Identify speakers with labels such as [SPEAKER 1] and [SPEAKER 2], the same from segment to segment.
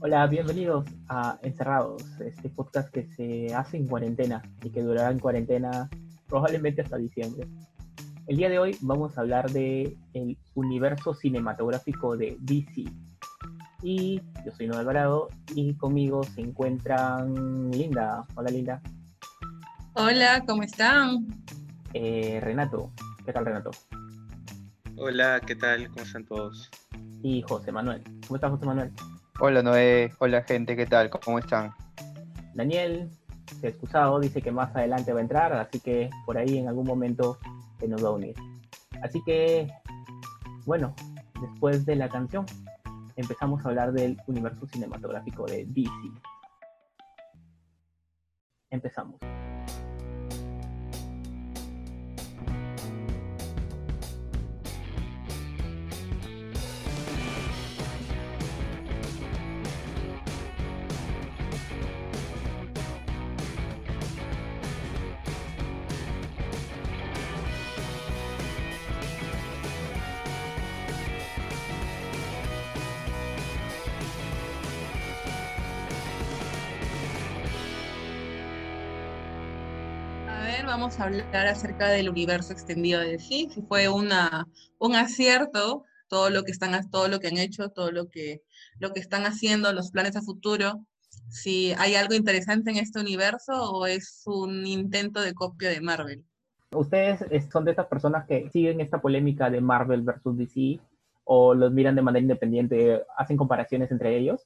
[SPEAKER 1] Hola, bienvenidos a Encerrados, este podcast que se hace en cuarentena y que durará en cuarentena probablemente hasta diciembre. El día de hoy vamos a hablar de el universo cinematográfico de DC. Y yo soy Noel Alvarado y conmigo se encuentran Linda. Hola Linda.
[SPEAKER 2] Hola, ¿cómo están?
[SPEAKER 1] Eh, Renato. ¿Qué tal Renato?
[SPEAKER 3] Hola, ¿qué tal? ¿Cómo están todos?
[SPEAKER 1] Y José Manuel. ¿Cómo estás José Manuel?
[SPEAKER 4] Hola Noé, hola gente, ¿qué tal? ¿Cómo están?
[SPEAKER 1] Daniel se ha excusado, dice que más adelante va a entrar, así que por ahí en algún momento se nos va a unir. Así que, bueno, después de la canción, empezamos a hablar del universo cinematográfico de DC. Empezamos.
[SPEAKER 2] Vamos a hablar acerca del universo extendido de DC. Si fue una, un acierto todo lo que están, todo lo que han hecho, todo lo que, lo que están haciendo, los planes a futuro. Si hay algo interesante en este universo o es un intento de copia de Marvel.
[SPEAKER 1] ¿Ustedes son de esas personas que siguen esta polémica de Marvel versus DC o los miran de manera independiente, hacen comparaciones entre ellos?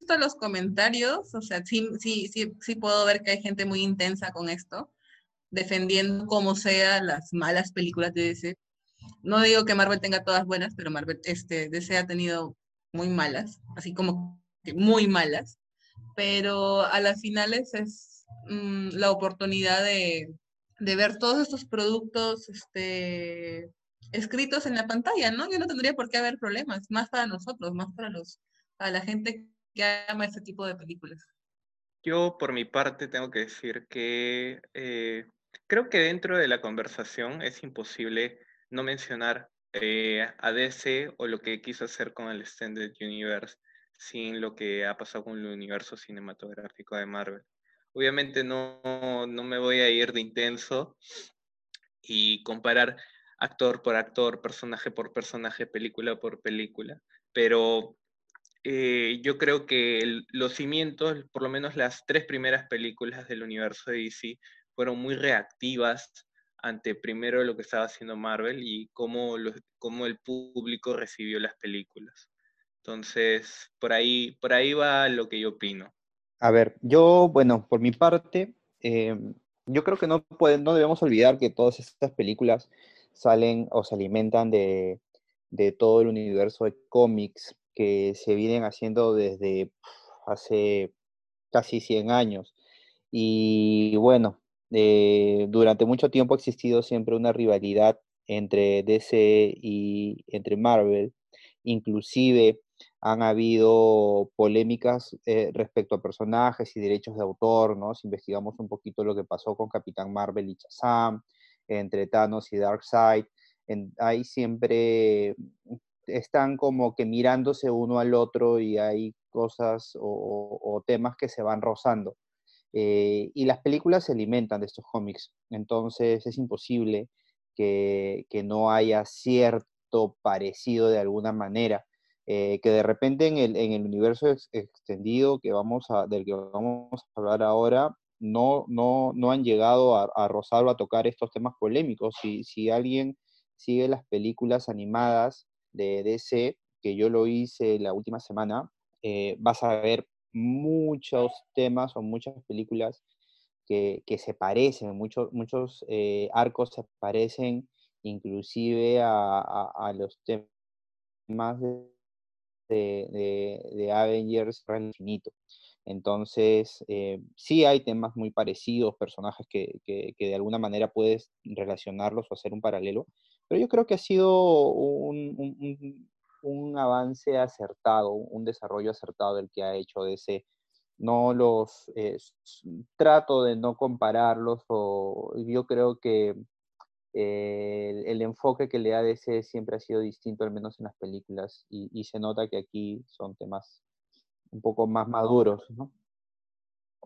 [SPEAKER 2] Visto los comentarios, o sea, sí, sí, sí, sí puedo ver que hay gente muy intensa con esto defendiendo como sea las malas películas de DC. No digo que Marvel tenga todas buenas, pero Marvel, este, DC ha tenido muy malas, así como muy malas, pero a las finales es mm, la oportunidad de, de, ver todos estos productos este, escritos en la pantalla, ¿no? Yo no tendría por qué haber problemas, más para nosotros, más para, los, para la gente que ama este tipo de películas.
[SPEAKER 3] Yo, por mi parte, tengo que decir que eh, Creo que dentro de la conversación es imposible no mencionar eh, a DC o lo que quiso hacer con el Extended Universe sin lo que ha pasado con el universo cinematográfico de Marvel. Obviamente no, no me voy a ir de intenso y comparar actor por actor, personaje por personaje, película por película, pero eh, yo creo que los cimientos, por lo menos las tres primeras películas del universo de DC, fueron muy reactivas ante primero lo que estaba haciendo Marvel y cómo, cómo el público recibió las películas. Entonces, por ahí, por ahí va lo que yo opino.
[SPEAKER 4] A ver, yo, bueno, por mi parte, em, yo creo que no, pueden, no debemos olvidar que todas estas películas salen o se alimentan de, de todo el universo de cómics que se vienen haciendo desde hace casi 100 años. Y bueno, eh, durante mucho tiempo ha existido siempre una rivalidad entre DC y entre Marvel. Inclusive han habido polémicas eh, respecto a personajes y derechos de autor, ¿no? Si investigamos un poquito lo que pasó con Capitán Marvel y Shazam, entre Thanos y Darkseid, ahí siempre están como que mirándose uno al otro y hay cosas o temas que se van rozando. Eh, y las películas se alimentan de estos cómics, entonces es imposible que, no haya cierto parecido de alguna manera. Eh, que de repente en el, en el universo extendido que vamos a, del que vamos a hablar ahora, no, no, no han llegado a, a rozar o a tocar estos temas polémicos. Si, alguien sigue las películas animadas de DC, que yo lo hice la última semana, eh, vas a ver muchos temas o muchas películas que, se parecen, muchos, muchos eh, arcos se parecen inclusive a, los temas de, de, Avengers Infinito. Entonces, eh, sí hay temas muy parecidos, personajes que, de alguna manera puedes relacionarlos o hacer un paralelo, pero yo creo que ha sido un avance acertado, un desarrollo acertado el que ha hecho DC. No los eh, trato de no compararlos o yo creo que eh, el, enfoque que le da DC siempre ha sido distinto, al menos en las películas, y, se nota que aquí son temas un poco más maduros, ¿no?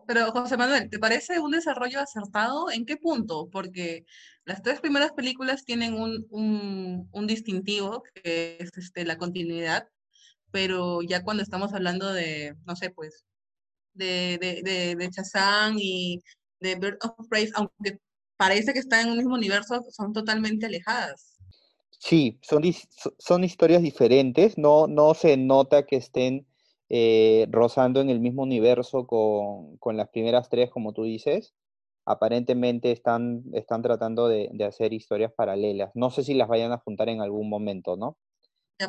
[SPEAKER 2] Pero José Manuel, ¿te parece un desarrollo acertado? ¿En qué punto? Porque las tres primeras películas tienen un, distintivo, que es este, la continuidad, pero ya cuando estamos hablando de, no sé, pues, de, de, de, Chazán y de Bird of Prey, aunque parece que están en un mismo universo, son totalmente alejadas.
[SPEAKER 4] Sí, son, son historias diferentes, no, no se nota que estén eh, rozando en el mismo universo con, las primeras tres, como tú dices, aparentemente están, están tratando de, hacer historias paralelas. No sé si las vayan a juntar en algún momento, ¿no?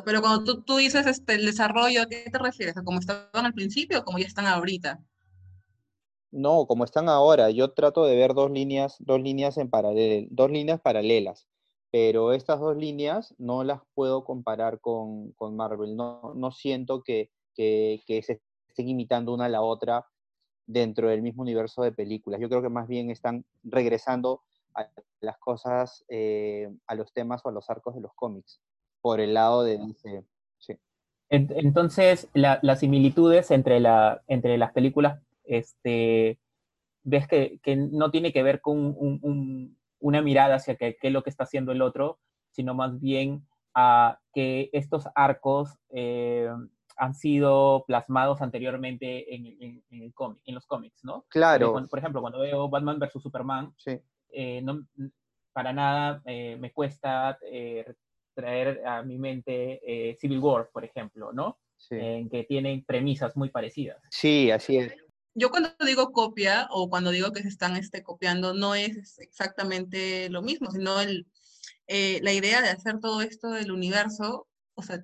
[SPEAKER 2] pero cuando tú, tú dices este, el desarrollo, ¿a qué te refieres? ¿A cómo estaban al principio o cómo ya están ahorita?
[SPEAKER 4] No, como están ahora. Yo trato de ver dos líneas, dos líneas en paralelo, dos líneas paralelas. Pero estas dos líneas no las puedo comparar con, con Marvel. No, no siento que, que, se estén imitando una a la otra dentro del mismo universo de películas. Yo creo que más bien están regresando a las cosas, eh, a los temas o a los arcos de los cómics, por el lado de
[SPEAKER 1] Entonces, las similitudes entre, la, entre las películas, este, ves que, no tiene que ver con una mirada hacia qué es lo que está haciendo el otro, sino más bien a que estos arcos eh, han sido plasmados anteriormente en, en, en, los cómics, ¿no?
[SPEAKER 4] Claro.
[SPEAKER 1] por ejemplo, cuando veo Batman vs. Superman, eh, no, para nada eh, me cuesta eh, traer a mi mente Civil War, por ejemplo, ¿no? En que tienen premisas muy parecidas.
[SPEAKER 4] Sí, así es.
[SPEAKER 2] Yo cuando digo copia o cuando digo que se están este, copiando, no es exactamente lo mismo, sino el, la idea de hacer todo esto del universo, o sea,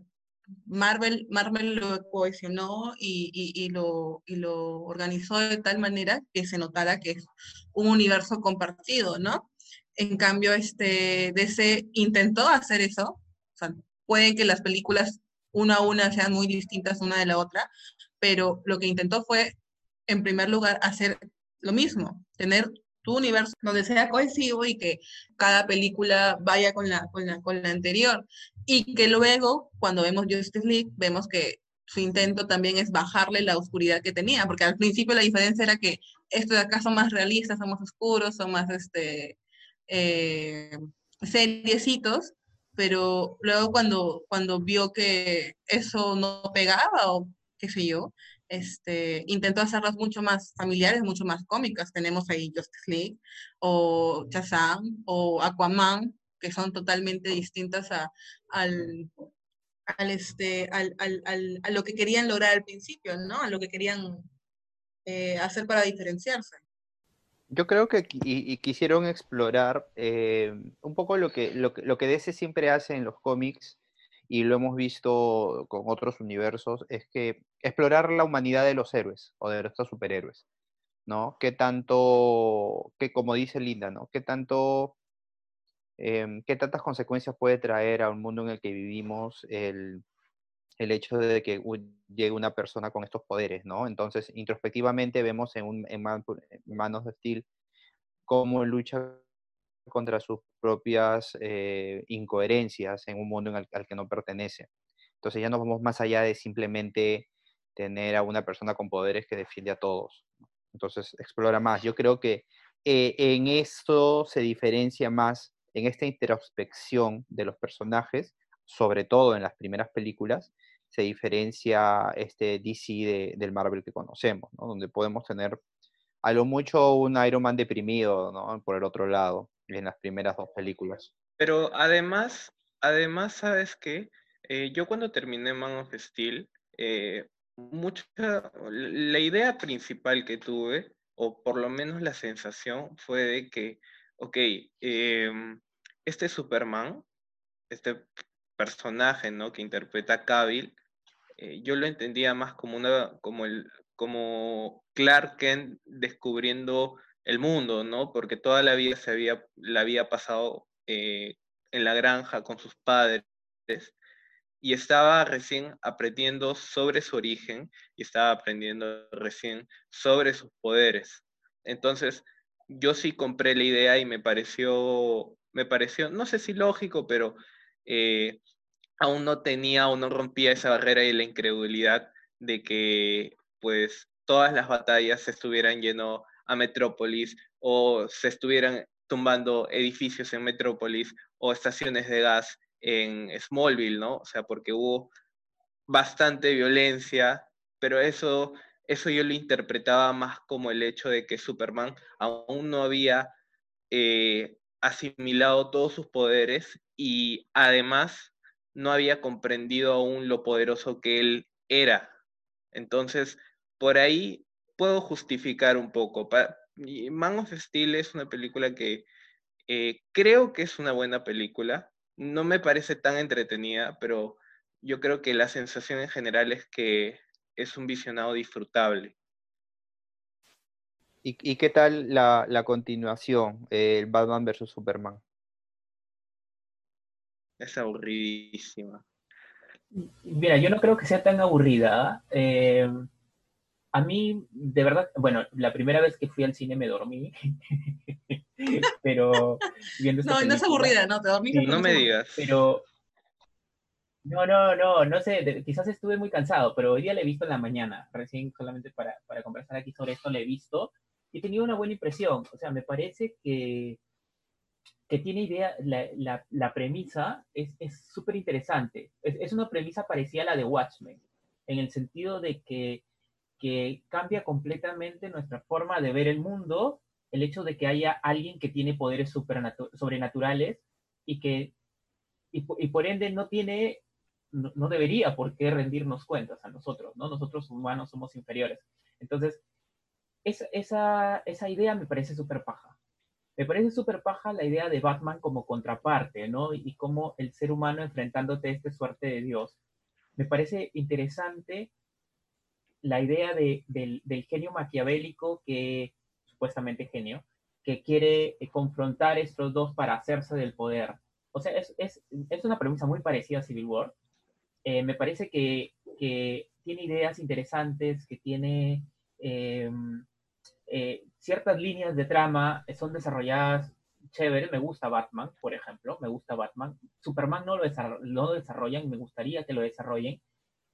[SPEAKER 2] Marvel, Marvel lo cohesionó y, lo, lo organizó de tal manera que se notara que es un universo compartido, ¿no? En cambio, este, DC intentó hacer eso. O sea, pueden que las películas una a una sean muy distintas una de la otra, pero lo que intentó fue, en primer lugar, hacer lo mismo, tener tu universo donde sea cohesivo y que cada película vaya con la, con la, con la anterior. Y que luego, cuando vemos Justice League, vemos que su intento también es bajarle la oscuridad que tenía, porque al principio la diferencia era que estos de acá son más realistas, son más oscuros, son más este, eh, seriecitos, pero luego cuando, cuando vio que eso no pegaba o qué sé yo, este, intentó hacerlas mucho más familiares, mucho más cómicas. Tenemos ahí Justice League o Shazam o Aquaman, que son totalmente distintas a, al, al, este, al, al, a lo que querían lograr al principio, ¿no? A lo que querían eh, hacer para diferenciarse.
[SPEAKER 4] Yo creo que y, quisieron explorar eh, un poco lo que, lo, lo que DC siempre hace en los cómics, y lo hemos visto con otros universos, es que explorar la humanidad de los héroes o de estos superhéroes, ¿no? ¿Qué tanto, que como dice Linda, ¿no? ¿Qué tanto, em, qué tantas consecuencias puede traer a un mundo en el que vivimos el, el hecho de que llegue una persona con estos poderes, ¿no? Entonces, introspectivamente vemos en, un, en Manos de Steel cómo lucha contra sus propias eh, incoherencias en un mundo al, que no pertenece. Entonces ya nos vamos más allá de simplemente tener a una persona con poderes que defiende a todos. Entonces explora más. Yo creo que eh, en esto se diferencia más, en esta introspección de los personajes, sobre todo en las primeras películas, se diferencia este DC del Marvel que conocemos, donde podemos tener a lo mucho un Iron Man deprimido ¿no? por el otro lado en las primeras dos películas.
[SPEAKER 3] Pero además, además, ¿sabes qué? Eh, yo cuando terminé Man of Steel, eh, mucha, la idea principal que tuve, o por lo menos la sensación, fue de que, ok, em, este Superman, este personaje, ¿no? Que interpreta Cavill, eh, yo lo entendía más como una, como el, como Clark Kent descubriendo el mundo, ¿no? Porque toda la vida se había, la había pasado eh, en la granja con sus padres y estaba recién aprendiendo sobre su origen y estaba aprendiendo recién sobre sus poderes. Entonces, yo sí compré la idea y me pareció, me pareció, no sé si lógico, pero eh, aún no tenía o no rompía esa barrera y la incredulidad de que pues todas las batallas se estuvieran yendo a Metrópolis o se estuvieran tumbando edificios en Metrópolis o estaciones de gas en Smallville, ¿no? O sea, porque hubo bastante violencia, pero eso, eso yo lo interpretaba más como el hecho de que Superman aún no había eh, asimilado todos sus poderes y además no había comprendido aún lo poderoso que él era. Entonces, por ahí puedo justificar un poco. Man of Steel es una película que eh, creo que es una buena película. No me parece tan entretenida, pero yo creo que la sensación en general es que es un visionado disfrutable.
[SPEAKER 4] ¿Y, qué tal la, la continuación, el Batman vs. Superman?
[SPEAKER 3] Es aburridísima.
[SPEAKER 1] Mira, yo no creo que sea tan aburrida. Eh, a mí, de verdad, bueno, la primera vez que fui al cine me dormí. pero
[SPEAKER 2] viendo No, no es aburrida, no, te dormí.
[SPEAKER 3] no me digas.
[SPEAKER 1] Pero. No, no, no, no sé, quizás estuve muy cansado, pero hoy día la he visto en la mañana, recién solamente para, para conversar aquí sobre esto, la he visto he tenido una buena impresión. O sea, me parece que que tiene idea, la, la, premisa es súper interesante. Es, es, una premisa parecida a la de Watchmen, en el sentido de que, que cambia completamente nuestra forma de ver el mundo, el hecho de que haya alguien que tiene poderes sobrenaturales y que, y, por ende no tiene, no, debería por qué rendirnos cuentas a nosotros, ¿no? Nosotros humanos somos inferiores. Entonces, esa, esa idea me parece súper paja me parece súper paja la idea de Batman como contraparte, ¿no? Y como el ser humano enfrentándote a esta suerte de Dios. Me parece interesante la idea del, genio maquiavélico que, supuestamente genio, que quiere eh, confrontar estos dos para hacerse del poder. O sea, es, una premisa muy parecida a Civil War. Eh, me parece que, tiene ideas interesantes, que tiene em, eh, ciertas líneas de trama son desarrolladas chévere, me gusta Batman, por ejemplo, me gusta Batman. Superman no lo, desarrollan, me gustaría que lo desarrollen.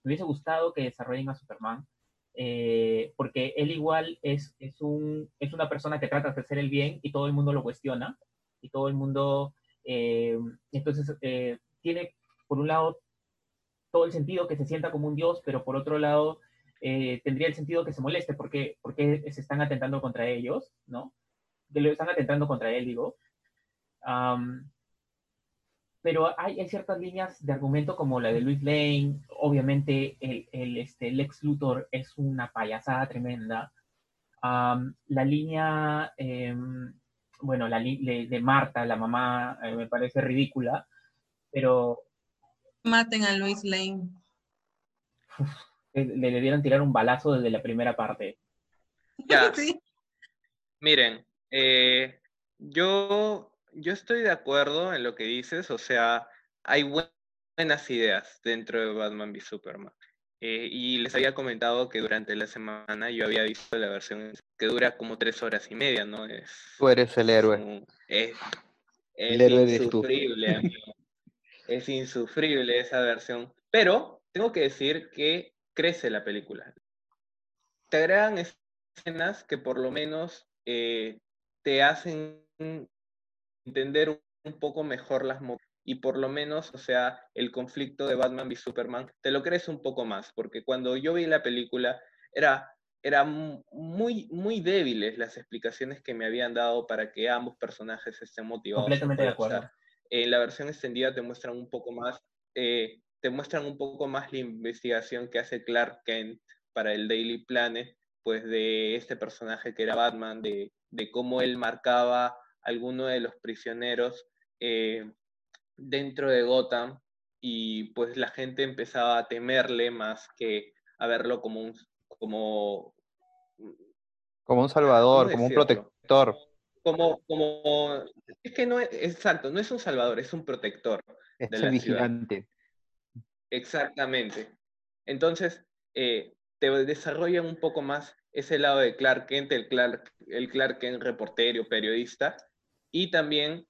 [SPEAKER 1] Me hubiese gustado que desarrollen a Superman, eh, porque él igual es, es, un, es una persona que trata de hacer el bien y todo el mundo lo cuestiona, y todo el mundo, eh, entonces, tiene, por un lado, todo el sentido que se sienta como un dios, pero por otro lado, eh, tendría el sentido que se moleste porque, porque se están atentando contra ellos, ¿no? Que lo están atentando contra él, digo. pero hay, ciertas líneas de argumento como la de Luis Lane, obviamente el, el este, Lex Luthor es una payasada tremenda. la línea, em, bueno, la de Marta, la mamá, eh, me parece ridícula, pero...
[SPEAKER 2] Maten a Luis Lane
[SPEAKER 1] le debieron tirar un balazo desde la primera parte.
[SPEAKER 3] Ya. Miren, eh, yo, yo estoy de acuerdo en lo que dices, o sea, hay buenas ideas dentro de Batman v Superman. Eh, y les había comentado que durante la semana yo había visto la versión que dura como tres horas y media, ¿no? Es,
[SPEAKER 4] tú eres el héroe.
[SPEAKER 3] Es, insufrible, amigo. Es insufrible esa versión. Pero tengo que decir que crece la película. Te agregan escenas que por lo menos eh, te hacen entender un poco mejor las y por lo menos, o sea, el conflicto de Batman y Superman, te lo crees un poco más, porque cuando yo vi la película era, era muy, muy débiles las explicaciones que me habían dado para que ambos personajes estén motivados.
[SPEAKER 1] Completamente de acuerdo.
[SPEAKER 3] En la versión extendida te muestran un poco más eh, te muestran un poco más la investigación que hace Clark Kent para el Daily Planet, pues de este personaje que era Batman, de, cómo él marcaba alguno de los prisioneros eh, dentro de Gotham y pues la gente empezaba a temerle más que a verlo como un como
[SPEAKER 4] como un salvador, como un protector.
[SPEAKER 3] Como, como, es que no es, exacto, no es un salvador, es un protector.
[SPEAKER 4] Es el vigilante.
[SPEAKER 3] Exactamente. Entonces, eh, te desarrollan un poco más ese lado de Clark Kent, el Clark, el Clark Kent reportero, periodista, y también,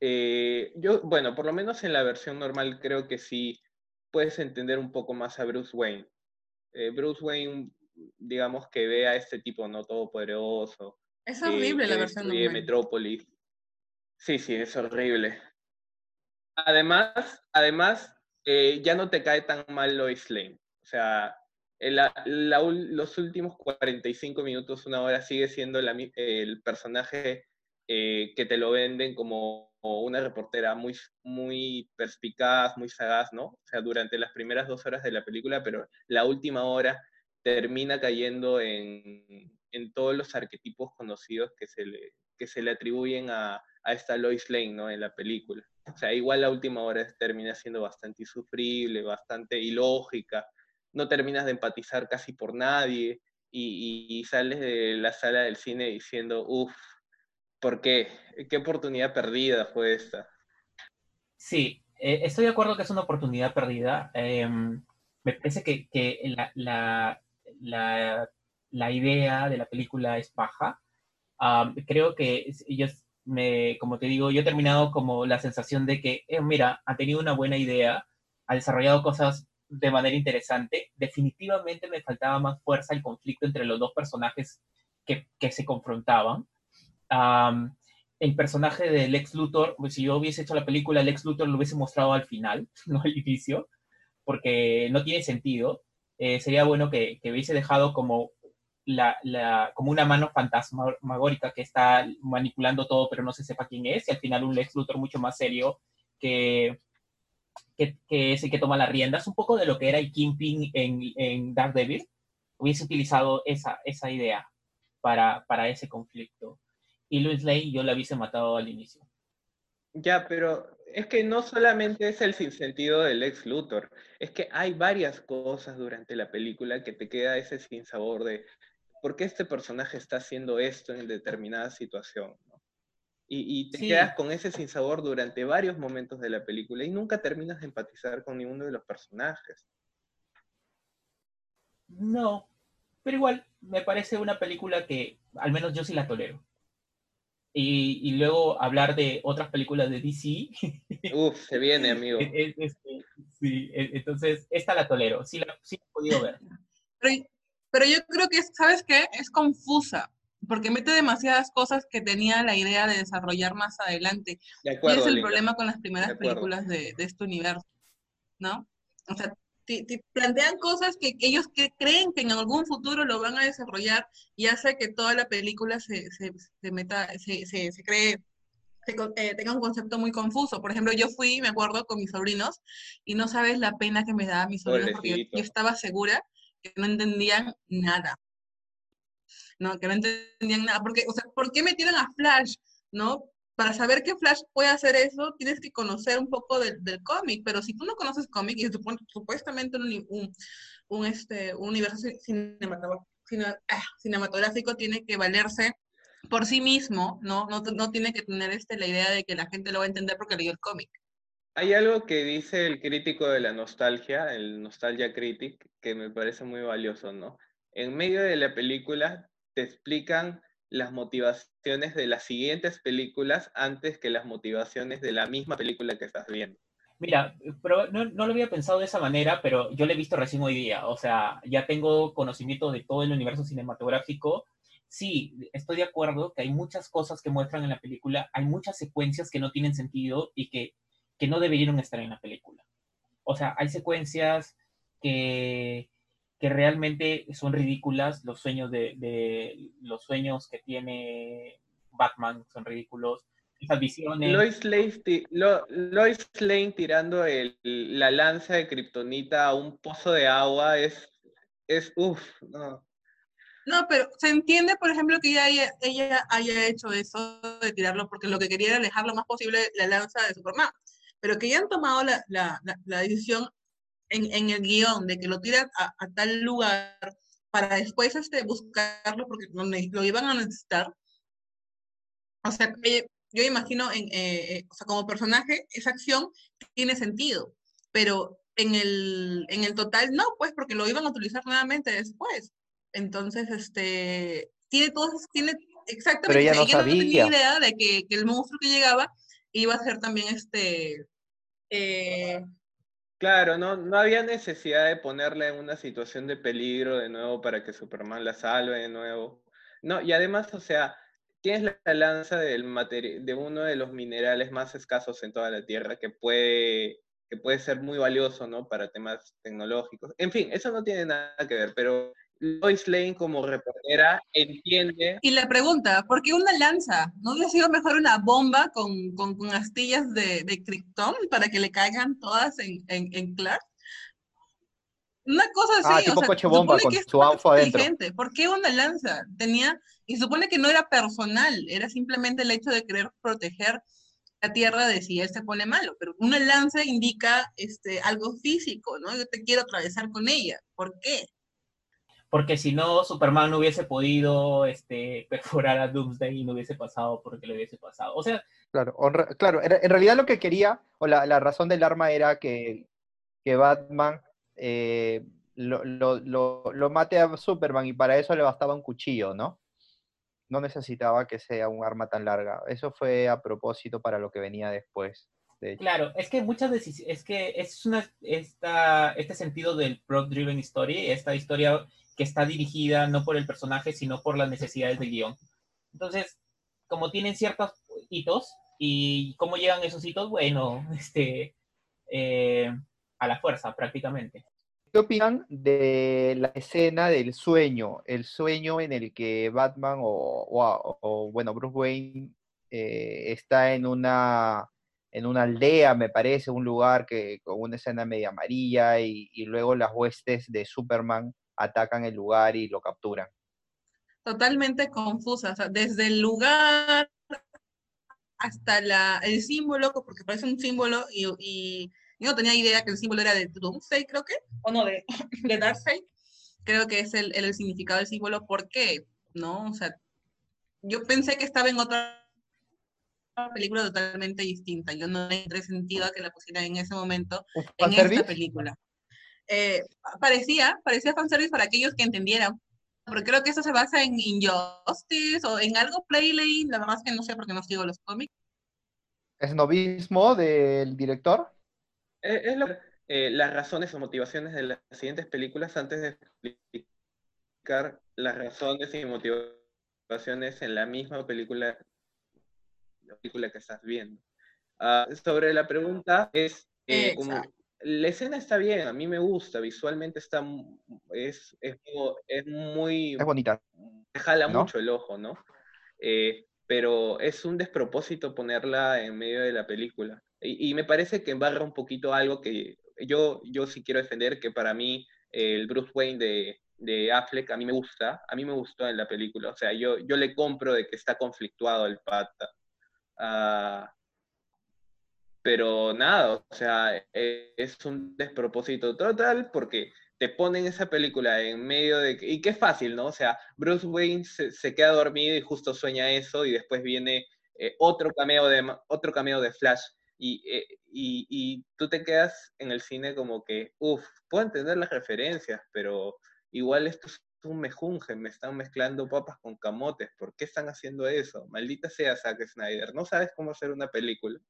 [SPEAKER 3] eh, yo, bueno, por lo menos en la versión normal creo que sí puedes entender un poco más a Bruce Wayne. Eh, Bruce Wayne digamos, que ve a este tipo, ¿no? Todopoderoso.
[SPEAKER 2] Es horrible la versión
[SPEAKER 3] de Metrópolis. Sí, sí, es horrible. Además, además eh, ya no te cae tan mal Lois Lane. O sea, los últimos 45 minutos, una hora, sigue siendo el personaje eh, que te lo venden como una reportera muy, muy perspicaz, muy sagaz, ¿no? O sea, durante las primeras dos horas de la película, pero la última hora termina cayendo en, todos los arquetipos conocidos que se le, que se le atribuyen a, a esta Lois Lane, ¿no? En la película. O sea, igual la última hora termina siendo bastante insufrible, bastante ilógica, no terminas de empatizar casi por nadie y, sales de la sala del cine diciendo, uff, ¿por qué? ¿Qué oportunidad perdida fue esta?
[SPEAKER 1] Sí, eh, estoy de acuerdo que es una oportunidad perdida. Em, me parece que, la, la, idea de la película es baja. Creo que ellos me, como te digo, yo he terminado como la sensación de que, eh, mira, ha tenido una buena idea, ha desarrollado cosas de manera interesante. Definitivamente me faltaba más fuerza el conflicto entre los dos personajes que, que se confrontaban. el personaje de Lex Luthor, pues, si yo hubiese hecho la película, Lex Luthor lo hubiese mostrado al final, no al inicio, porque no tiene sentido. Eh, sería bueno que, que, hubiese dejado como la, como una mano fantasmagórica que está manipulando todo, pero no se sepa quién es, y al final un Lex Luthor mucho más serio que, que, que es el que toma las riendas, un poco de lo que era el Kingpin en, en Daredevil, hubiese utilizado esa, esa idea para, para ese conflicto. Y Louis Lane yo la hubiese matado al inicio.
[SPEAKER 3] Ya, pero es que no solamente es el sinsentido del ex Luthor, es que hay varias cosas durante la película que te queda ese sinsabor de, ¿por qué este personaje está haciendo esto en determinada situación? Y, te quedas con ese sinsabor durante varios momentos de la película y nunca terminas de empatizar con ninguno de los personajes.
[SPEAKER 1] No, pero igual me parece una película que al menos yo sí la tolero. Y, luego hablar de otras películas de DC.
[SPEAKER 3] Uf, se viene, amigo.
[SPEAKER 1] sí, entonces esta la tolero, sí la, sí he podido ver.
[SPEAKER 2] Pero yo creo que, ¿sabes qué? Es confusa, porque mete demasiadas cosas que tenía la idea de desarrollar más adelante. y es el problema con las primeras películas de, este universo, ¿no? O sea, te, plantean cosas que, ellos que creen que en algún futuro lo van a desarrollar y hace que toda la película se, se, meta, se, se, cree eh, tenga un concepto muy confuso. Por ejemplo, yo fui, me acuerdo, con mis sobrinos y no sabes la pena que me daba mis sobrinos porque yo, estaba segura que no entendían nada. ¿No? Que no entendían nada. Porque, o sea, ¿por qué metieron a Flash? ¿No? Para saber que Flash puede hacer eso, tienes que conocer un poco del, cómic, pero si tú no conoces cómic y supuestamente un, un, un, este, un universo ah, cinematográfico, tiene que valerse por sí mismo, ¿no? No, no tiene que tener este, la idea de que la gente lo va a entender porque leyó el cómic.
[SPEAKER 3] Hay algo que dice el crítico de la nostalgia, el Nostalgia Critic, que me parece muy valioso, ¿no? En medio de la película te explican las motivaciones de las siguientes películas antes que las motivaciones de la misma película que estás viendo.
[SPEAKER 1] Mira, pero no, no, lo había pensado de esa manera, pero yo lo he visto recién hoy día. O sea, ya tengo conocimiento de todo el universo cinematográfico. Sí, estoy de acuerdo que hay muchas cosas que muestran en la película, hay muchas secuencias que no tienen sentido y que que no deberían estar en la película. O sea, hay secuencias que, que realmente son ridículas, los sueños de, de, los sueños que tiene Batman son ridículos, esas visiones.
[SPEAKER 3] Lois Lane, Lois Lane tirando el, la lanza de Kryptonita a un pozo de agua es, es uff, no.
[SPEAKER 2] No, pero se entiende, por ejemplo, que ella, ella haya hecho eso de tirarlo porque lo que quería era alejar lo más posible la lanza de Superman pero que ya han tomado la, la, la, decisión en, en, el guion de que lo tiran a, a, tal lugar para después este, buscarlo porque lo, lo iban a necesitar. O sea, yo imagino, en, eh, eh, o sea, como personaje, esa acción tiene sentido, pero en el, en el total no, pues, porque lo iban a utilizar nuevamente después. Entonces, este, tiene todos, tiene exactamente,
[SPEAKER 4] pero ella no, ella sabía. no tenía
[SPEAKER 2] idea de que, que, el monstruo que llegaba iba a ser también este
[SPEAKER 3] eh, Claro, no, no había necesidad de ponerla en una situación de peligro de nuevo para que Superman la salve de nuevo. No, y además, o sea, tienes la lanza del de uno de los minerales más escasos en toda la Tierra que puede, que puede ser muy valioso, ¿no? Para temas tecnológicos. En fin, eso no tiene nada que ver, pero Lois Lane como reportera entiende.
[SPEAKER 2] Y la pregunta, ¿por qué una lanza? ¿No hubiera sido mejor una bomba con, con, con astillas de, de Krypton para que le caigan todas en, en, en Clark? Una cosa así.
[SPEAKER 4] Ah, tipo
[SPEAKER 2] o sea,
[SPEAKER 4] coche bomba con su anfo adentro.
[SPEAKER 2] inteligente. ¿Por qué una lanza? Tenía, y supone que no era personal, era simplemente el hecho de querer proteger la tierra de si él se pone malo, pero una lanza indica este, algo físico, ¿no? Yo te quiero atravesar con ella. ¿Por qué?
[SPEAKER 1] Porque si no, Superman no hubiese podido este, perforar a Doomsday y no hubiese pasado porque le hubiese pasado. O sea,
[SPEAKER 4] Claro, claro, en realidad lo que quería, o la, la razón del arma era que, que Batman eh, lo, lo- lo- lo mate a Superman y para eso le bastaba un cuchillo, ¿no? No necesitaba que sea un arma tan larga. Eso fue a propósito para lo que venía después. de.
[SPEAKER 1] Claro, es que muchas decisiones, es que es una, esta, este sentido del plot-driven story, esta historia que está dirigida no por el personaje, sino por las necesidades del guion. Entonces, como tienen ciertos hitos, y cómo llegan esos hitos, bueno, este, eh, a la fuerza prácticamente.
[SPEAKER 4] ¿Qué opinan de la escena del sueño? El sueño en el que Batman o, o- o, bueno, Bruce Wayne eh, está en una, en una aldea, me parece, un lugar que, con una escena media amarilla y, y luego las huestes de Superman atacan el lugar y lo capturan.
[SPEAKER 2] Totalmente confusa, o sea, desde el lugar hasta la, el símbolo, porque parece un símbolo y, y yo no tenía idea que el símbolo era de Doomsday, creo que, o no, de, de Darkseid. Creo que es el, el significado del símbolo. ¿Por qué? ¿No? O sea, yo pensé que estaba en otra película totalmente distinta. Yo no entré sentido a que la pusieran en ese momento
[SPEAKER 4] ¿Un
[SPEAKER 2] en esta película. Eh, parecía, parecía fanservice para aquellos que entendieran, porque creo que eso se basa en Injustice o en algo Playlane, la verdad es que no sé porque no sigo los cómics.
[SPEAKER 4] ¿Esnovismo del director?
[SPEAKER 3] Es, es lo- eh, las razones o motivaciones de las siguientes películas antes de explicar las razones y motivaciones en la misma película, la película que estás viendo. Ah, sobre la pregunta es, eh, como-. La escena está bien, a mí me gusta, visualmente está, es, es, es muy,
[SPEAKER 4] Es bonita.
[SPEAKER 3] te jala
[SPEAKER 4] ¿no?
[SPEAKER 3] mucho el ojo, ¿no? Eh, pero es un despropósito ponerla en medio de la película. Y, y me parece que embarra un poquito algo que yo, yo sí quiero defender, que para mí eh, el Bruce Wayne de, de Affleck a mí me gusta, a mí me gustó en la película. O sea, yo, yo le compro de que está conflictuado el pata. Ah, pero nada, o sea, eh, es un despropósito total porque te ponen esa película en medio de... Y qué fácil, ¿no? O sea, Bruce Wayne se, se queda dormido y justo sueña eso y después viene eh, otro, cameo de, otro cameo de Flash y, eh, y, y tú te quedas en el cine como que, uff, puedo entender las referencias, pero igual esto es un mejunje, me están mezclando papas con camotes, ¿por qué están haciendo eso? Maldita sea Zack Snyder, no sabes cómo hacer una película.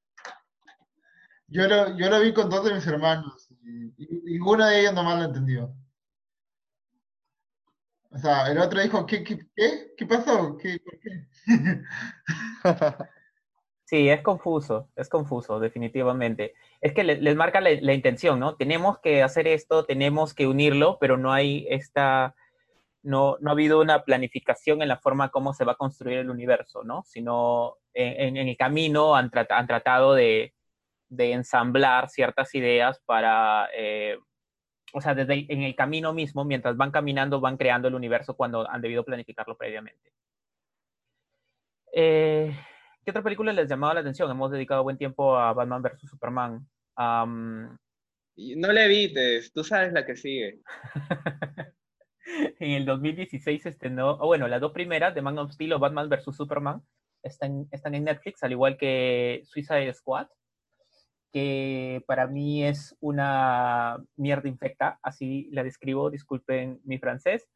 [SPEAKER 5] Yo lo, yo lo vi con dos de mis hermanos y, y ninguno de ellos nomás lo entendió. O sea, el otro dijo, ¿qué, qué, qué? ¿Qué pasó? ¿Qué, ¿Por qué?
[SPEAKER 1] Sí, es confuso, es confuso, definitivamente. Es que le- les marca la, la intención, ¿no? Tenemos que hacer esto, tenemos que unirlo, pero no hay esta, no, no ha habido una planificación en la forma como se va a construir el universo, ¿no? Sino en, en- en el camino han, trata- han tratado de, de ensamblar ciertas ideas para, eh, o sea, desde el- en el camino mismo, mientras van caminando, van creando el universo cuando han debido planificarlo previamente. Eh, ¿Qué otra película les llamaba la atención? Hemos dedicado buen tiempo a Batman vs. Superman.
[SPEAKER 3] No le evites, tú sabes la que sigue.
[SPEAKER 1] en el 2016 se estrenó, o bueno, las dos primeras de Man of Steel o Batman vs. Superman están, están en Netflix, al igual que Suicide Squad, que para mí es una mierda infecta, así la describo, disculpen mi francés.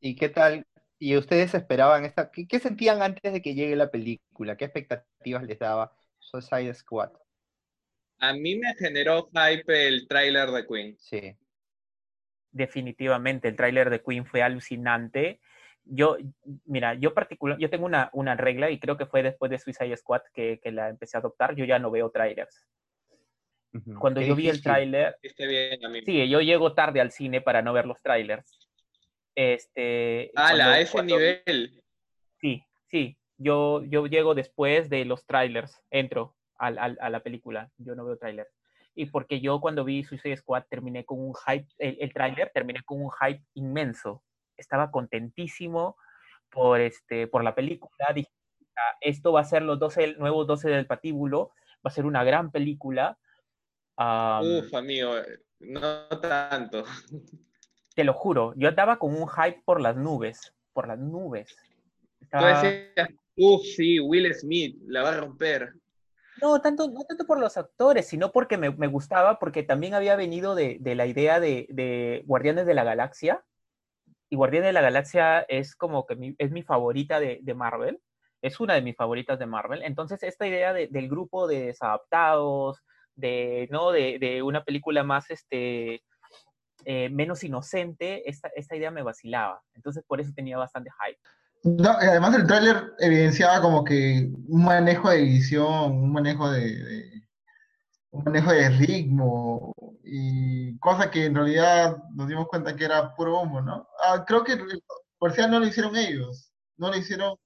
[SPEAKER 4] ¿Y qué tal, ¿Y ustedes esperaban esta? ¿Qué, qué sentían antes de que llegue la película? ¿Qué expectativas les daba Suicide Squad?
[SPEAKER 3] A mí me generó hype el tráiler de Queen.
[SPEAKER 4] Sí.
[SPEAKER 1] definitivamente el tráiler de Queen fue alucinante. Yo, mira, yo particular, yo tengo una, una regla y creo que fue después de Suicide Squad que, que la empecé a adoptar, yo ya no veo trailers. Cuando yo vi el tráiler,
[SPEAKER 3] Esté bien, amigo.
[SPEAKER 1] sí, yo llego tarde al cine para no ver los trailers. Este,
[SPEAKER 3] ¡Hala!
[SPEAKER 1] cuando-
[SPEAKER 3] a ese
[SPEAKER 1] cuando
[SPEAKER 3] nivel.
[SPEAKER 1] Sí, sí, yo, yo llego después de los trailers, entro al- al- a la película, yo no veo trailers. Y porque yo cuando vi Suicide Squad terminé con un hype, el, el tráiler terminé con un hype inmenso. Estaba contentísimo por, este, por la película. Dije, "Ah, esto va a ser los 12, nuevos 12 del patíbulo, va a ser una gran película. Am,
[SPEAKER 3] Uf, amigo, no tanto.
[SPEAKER 1] te lo juro, yo andaba con un hype por las nubes, por las nubes. Estaba-
[SPEAKER 3] uf, sí, Will Smith, la va a romper.
[SPEAKER 1] No, tanto, no tanto por los actores, sino porque me, me gustaba, porque también había venido de, de la idea de, de Guardianes de la Galaxia. Y Guardianes de la Galaxia es como que es mi favorita de, Marvel. Es una de mis favoritas de Marvel. Entonces, esta idea de- del grupo de desadaptados, de, ¿no? de, una película más este, eh, menos inocente, esta, esta idea me vacilaba. Entonces, por eso tenía bastante hype.
[SPEAKER 5] No, además el tráiler evidenciaba como que un manejo de edición, un manejo de- un manejo de ritmo y cosa que en realidad nos dimos cuenta que era puro humo, ¿no? Ah, creo que el comercial no lo hicieron ellos, no lo hicieron.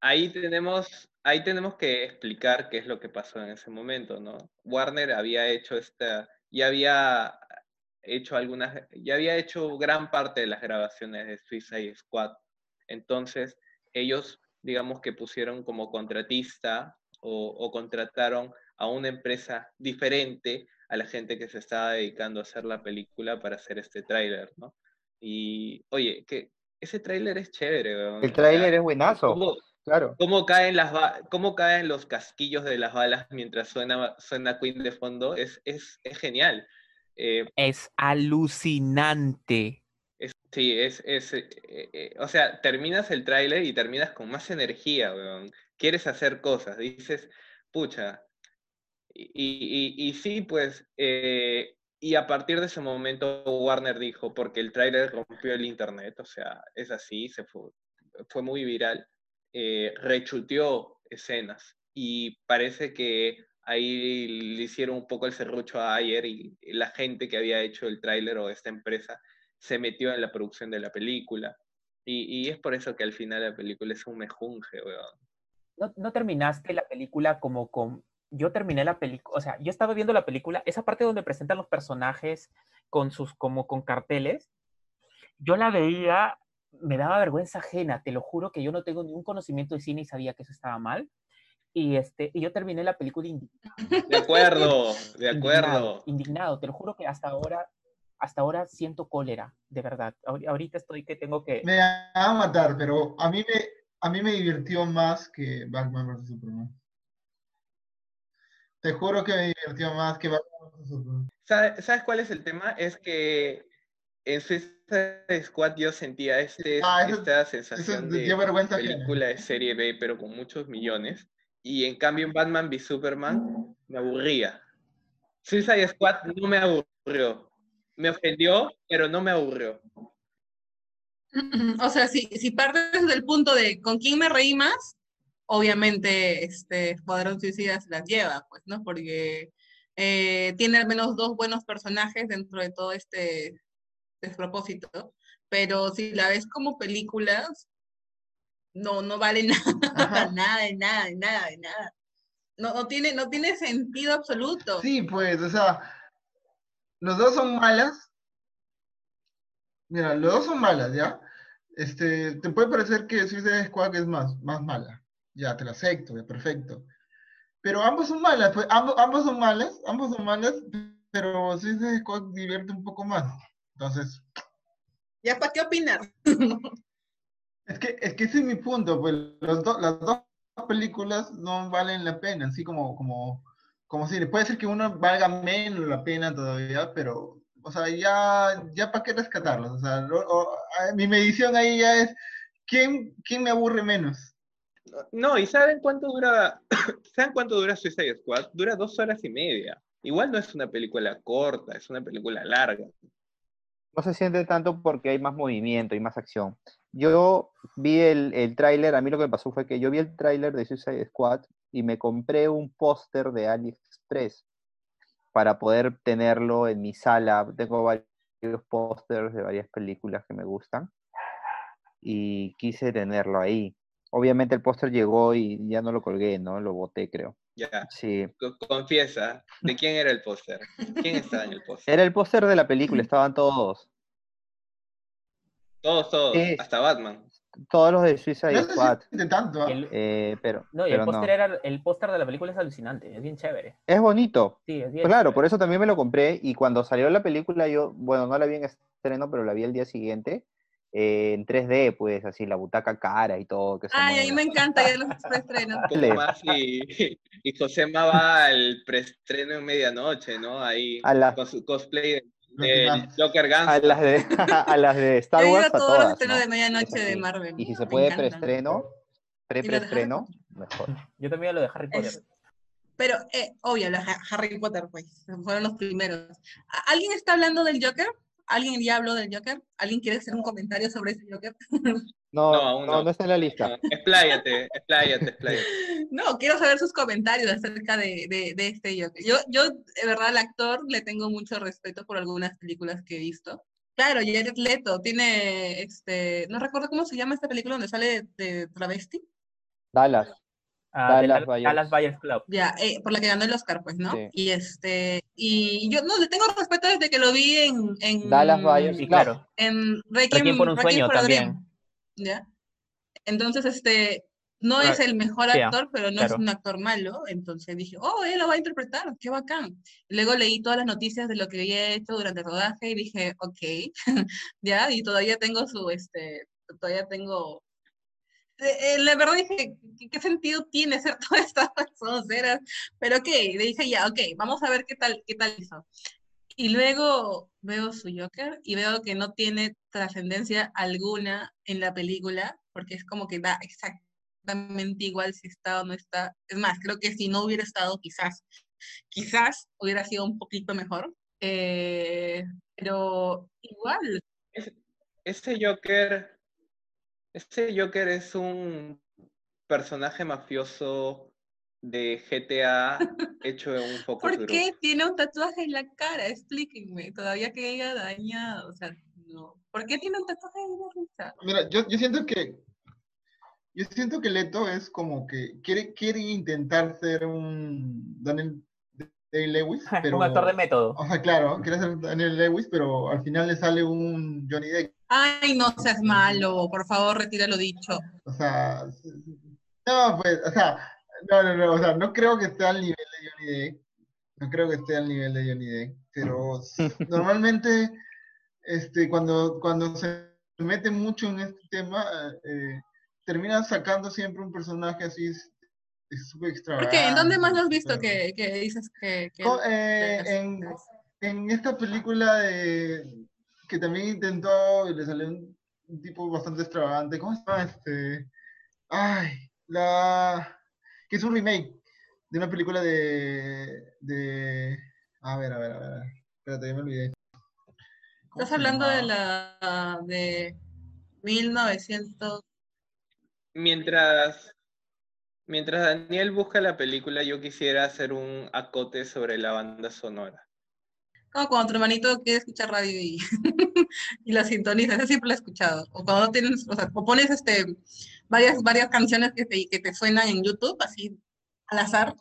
[SPEAKER 3] Ahí tenemos, ahí tenemos que explicar qué es lo que pasó en ese momento, ¿no? Warner había hecho esta, ya había hecho algunas, ya había hecho gran parte de las grabaciones de Suicide Squad. Entonces, ellos, digamos que pusieron como contratista o, o contrataron a una empresa diferente a la gente que se estaba dedicando a hacer la película para hacer este tráiler, ¿no? Y, oye, que ese tráiler es chévere, weón.
[SPEAKER 4] El
[SPEAKER 3] o
[SPEAKER 4] tráiler
[SPEAKER 3] sea,
[SPEAKER 4] es buenazo,
[SPEAKER 3] ¿cómo-
[SPEAKER 4] claro.
[SPEAKER 3] cómo caen las cómo caen los casquillos de las balas mientras suena, suena Queen de fondo es, es, es genial. Eh,
[SPEAKER 1] Es alucinante.
[SPEAKER 3] es- sí, es, es eh, eh, o sea, terminas el tráiler y terminas con más energía, weón. Quieres hacer cosas, dices, pucha. Y, sí, pues, eh, y a partir de ese momento Warner dijo, porque el tráiler rompió el internet, o sea, es así, se fue, fue muy viral, eh, rechuteó escenas y parece que ahí le hicieron un poco el serrucho a Ayer y la gente que había hecho el tráiler o esta empresa se metió en la producción de la película. Y, y es por eso que al final la película es un mejunje, weón.
[SPEAKER 1] ¿No, no terminaste la película como con... Yo terminé la película, o sea, yo estaba viendo la película, esa parte donde presentan los personajes con sus, como con carteles, yo la veía, me daba vergüenza ajena, te lo juro que yo no tengo ningún conocimiento de cine y sabía que eso estaba mal. Y, este, y yo terminé la película indi-
[SPEAKER 3] De acuerdo, de
[SPEAKER 1] indignado,
[SPEAKER 3] acuerdo.
[SPEAKER 1] indignado, te lo juro que hasta ahora, hasta ahora siento cólera, de verdad. Ahori- Ahorita estoy que tengo que...
[SPEAKER 5] Me van a matar, pero a mí me, a mí me divirtió más que Batman vs Superman. Te juro que me divirtió más que Batman vs Superman.
[SPEAKER 3] ¿Sabe- ¿Sabes cuál es el tema? Es que en Suicide Squad yo sentía este,
[SPEAKER 5] Ah, eso-
[SPEAKER 3] esta sensación de
[SPEAKER 5] vergüenza
[SPEAKER 3] película de serie B, pero con muchos millones. Y en cambio en Batman v Superman me aburría. Suicide Squad no me aburrió. Me ofendió, pero no me aburrió.
[SPEAKER 2] O sea, si, si partes del punto de con quién me reí más, obviamente este Escuadrón Suicida se las lleva, pues, ¿no? Porque eh, tiene al menos dos buenos personajes dentro de todo este despropósito, pero si la ves como películas, no, no vale nada,
[SPEAKER 5] Ajá.
[SPEAKER 2] nada, de nada, de nada, de nada. No, no, tiene, no tiene sentido absoluto.
[SPEAKER 5] Sí, pues, o sea, los dos son malas. Mira, los dos son malas, ¿ya? Este, te puede parecer que Suicide Squad es más, más mala. Ya, te lo acepto, ya, perfecto. Pero ambos son malas, pues, ambos, ambos son malas, ambos son malas, pero Suicide Squad divierte un poco más. Entonces,
[SPEAKER 2] ¿Ya para qué opinar?
[SPEAKER 5] es que, es que ese es mi punto, pues, los do- las dos películas no valen la pena, así como, como, como si puede ser que uno valga menos la pena todavía, pero, o sea, ya, ya para qué rescatarlos, o sea, lo- o- a- mi medición ahí ya es, ¿quién, quién me aburre menos?
[SPEAKER 3] No, ¿y saben cuánto dura? ¿Saben cuánto dura Suicide Squad? Dura dos horas y media. Igual no es una película corta, es una película larga.
[SPEAKER 4] No se siente tanto porque hay más movimiento y más acción. Yo vi el, el tráiler, a mí lo que me pasó fue que yo vi el tráiler de Suicide Squad y me compré un póster de AliExpress para poder tenerlo en mi sala. Tengo varios pósters de varias películas que me gustan y quise tenerlo ahí. Obviamente el póster llegó y ya no lo colgué, ¿no? Lo boté, creo.
[SPEAKER 3] Ya,
[SPEAKER 4] Sí.
[SPEAKER 3] co- confiesa, ¿de quién era el póster? ¿Quién estaba en el póster?
[SPEAKER 4] Era el póster de la película, estaban todos.
[SPEAKER 3] Todos, todos,
[SPEAKER 4] Sí.
[SPEAKER 3] hasta Batman.
[SPEAKER 4] Todos los de Suicide Squad.
[SPEAKER 5] ¿ah?
[SPEAKER 1] El-
[SPEAKER 4] eh, pero
[SPEAKER 1] no, y el
[SPEAKER 4] no.
[SPEAKER 1] póster era el póster de la película es alucinante, es bien chévere.
[SPEAKER 4] Es bonito.
[SPEAKER 1] Sí, es bien
[SPEAKER 4] Claro,
[SPEAKER 1] chévere.
[SPEAKER 4] por eso también me lo compré. Y cuando salió la película, yo, bueno, no la vi en estreno, pero la vi el día siguiente. eh, en 3D, pues, así, la butaca cara y todo. Que se
[SPEAKER 2] Ay, a mí me encanta ya los preestrenos.
[SPEAKER 3] Y, y Josema va al preestreno en medianoche, ¿no? Ahí
[SPEAKER 4] A la-
[SPEAKER 3] con su cosplay de-
[SPEAKER 5] Más.
[SPEAKER 3] Joker
[SPEAKER 4] A
[SPEAKER 3] Gangster.
[SPEAKER 4] las de, a las de Star
[SPEAKER 2] Yo
[SPEAKER 4] Wars,
[SPEAKER 2] a
[SPEAKER 4] a
[SPEAKER 2] todos los
[SPEAKER 4] todas.
[SPEAKER 2] estrenos
[SPEAKER 4] ¿no?
[SPEAKER 2] de medianoche de. Marvel.
[SPEAKER 4] Y si se puede preestreno, pre
[SPEAKER 2] Y los de Harry
[SPEAKER 4] preestreno,
[SPEAKER 2] Potter.
[SPEAKER 4] mejor.
[SPEAKER 1] Yo también lo de Harry Potter.
[SPEAKER 2] Es- Pero, eh, obvio, los Ha- Harry Potter, pues, fueron los primeros. ¿A- ¿Alguien está hablando del Joker? ¿Alguien ya habló del Joker? ¿Alguien quiere hacer un comentario sobre ese Joker?
[SPEAKER 4] No,
[SPEAKER 3] No,
[SPEAKER 4] no,
[SPEAKER 3] aún
[SPEAKER 4] no,
[SPEAKER 3] no.
[SPEAKER 4] está en la lista.
[SPEAKER 3] No, expláyate, expláyate, expláyate.
[SPEAKER 2] No, quiero saber sus comentarios acerca de, de, de este Joker. Yo, yo, de verdad, al actor le tengo mucho respeto por algunas películas que he visto. Claro, Jared Leto tiene, este, no recuerdo cómo se llama esta película donde sale de, de travesti.
[SPEAKER 4] Dallas.
[SPEAKER 1] Ah,
[SPEAKER 4] Dallas.
[SPEAKER 1] Dallas Buyers Club.
[SPEAKER 2] Ya, eh, por la que ganó el Oscar, pues, ¿no?
[SPEAKER 4] Sí.
[SPEAKER 2] Y este, y yo no le tengo respeto desde que lo vi en, en
[SPEAKER 4] Dallas Buyers
[SPEAKER 1] Sí,
[SPEAKER 4] Club.
[SPEAKER 1] claro.
[SPEAKER 2] en Requiem,
[SPEAKER 1] Requiem por un sueño también.
[SPEAKER 2] ¿Ya? Entonces, este, no es el mejor
[SPEAKER 1] sí,
[SPEAKER 2] actor, pero no es un actor malo. Entonces dije, oh, él lo va a interpretar, qué bacán. Luego leí todas las noticias de lo que había hecho durante el rodaje y dije, ok, ya, y todavía tengo su, este, todavía tengo... Eh, eh, la verdad dije, ¿qué, qué sentido tiene hacer todas estas sonceras? Pero ok, le dije ya, ok, vamos a ver qué tal, qué tal hizo. Y luego veo su Joker y veo que no tiene trascendencia alguna en la película, porque es como que da exactamente igual si está o no está. Es más, creo que si no hubiera estado, quizás, quizás hubiera sido un poquito mejor. Eh, pero igual,
[SPEAKER 3] Ese Joker, ese Joker es un personaje mafioso de GTA hecho en un focus
[SPEAKER 2] ¿por qué tiene un tatuaje en la cara? Explíquenme, todavía que haya dañado, o sea, no. ¿Por qué tiene un tatuaje la risa?
[SPEAKER 5] Mira, yo, yo siento que yo siento que Leto es como que quiere, quiere intentar ser un Daniel Day Lewis, pero
[SPEAKER 1] un actor de método.
[SPEAKER 5] o sea, claro, quiere ser Daniel Lewis, pero al final le sale un Johnny Depp.
[SPEAKER 2] Ay, no seas malo, por favor, retira lo dicho.
[SPEAKER 5] O sea, no, pues, o sea, no, no, no, o sea, no creo que esté al nivel de Johnny Depp. No creo que esté al nivel de Johnny Depp, pero normalmente, este, cuando, cuando se mete mucho en este tema, eh, termina sacando siempre un personaje así súper
[SPEAKER 2] ¿Por
[SPEAKER 5] extravagante.
[SPEAKER 2] qué? ¿En dónde más lo has visto que, que dices que...
[SPEAKER 5] eh, en, en esta película de, que también intentó y le salió un, un tipo bastante extravagante, ¿cómo se llama este? Ay, la que es un remake de una película de de a ver, a ver, a ver, espérate, ya me olvidé. ¿Cómo
[SPEAKER 2] Estás hablando de la... de 1900...
[SPEAKER 3] Mientras, mientras Daniel busca la película, yo quisiera hacer un acote sobre la banda sonora.
[SPEAKER 2] Como cuando tu hermanito quiere escuchar radio y, y la sintoniza, eso siempre lo he escuchado. O cuando tienes, o sea, o pones este, varias, varias canciones que te, que te suenan en YouTube, así al azar.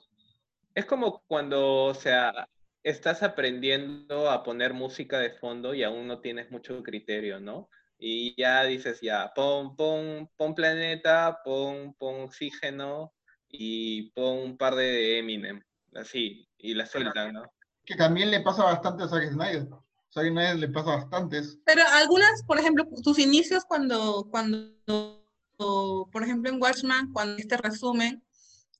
[SPEAKER 3] Es como cuando, o sea, estás aprendiendo a poner música de fondo y aún no tienes mucho criterio, ¿no? Y ya dices, ya, pon, pon, pon planeta, pon, pon oxígeno y pon un par de Eminem, así, y la sueltan, ¿no?
[SPEAKER 5] Que también le pasa bastante a Zack Snyder. Zack Snyder le pasa bastantes.
[SPEAKER 2] Pero algunas, por ejemplo, tus inicios cuando, cuando por ejemplo, en Watchman, cuando este resumen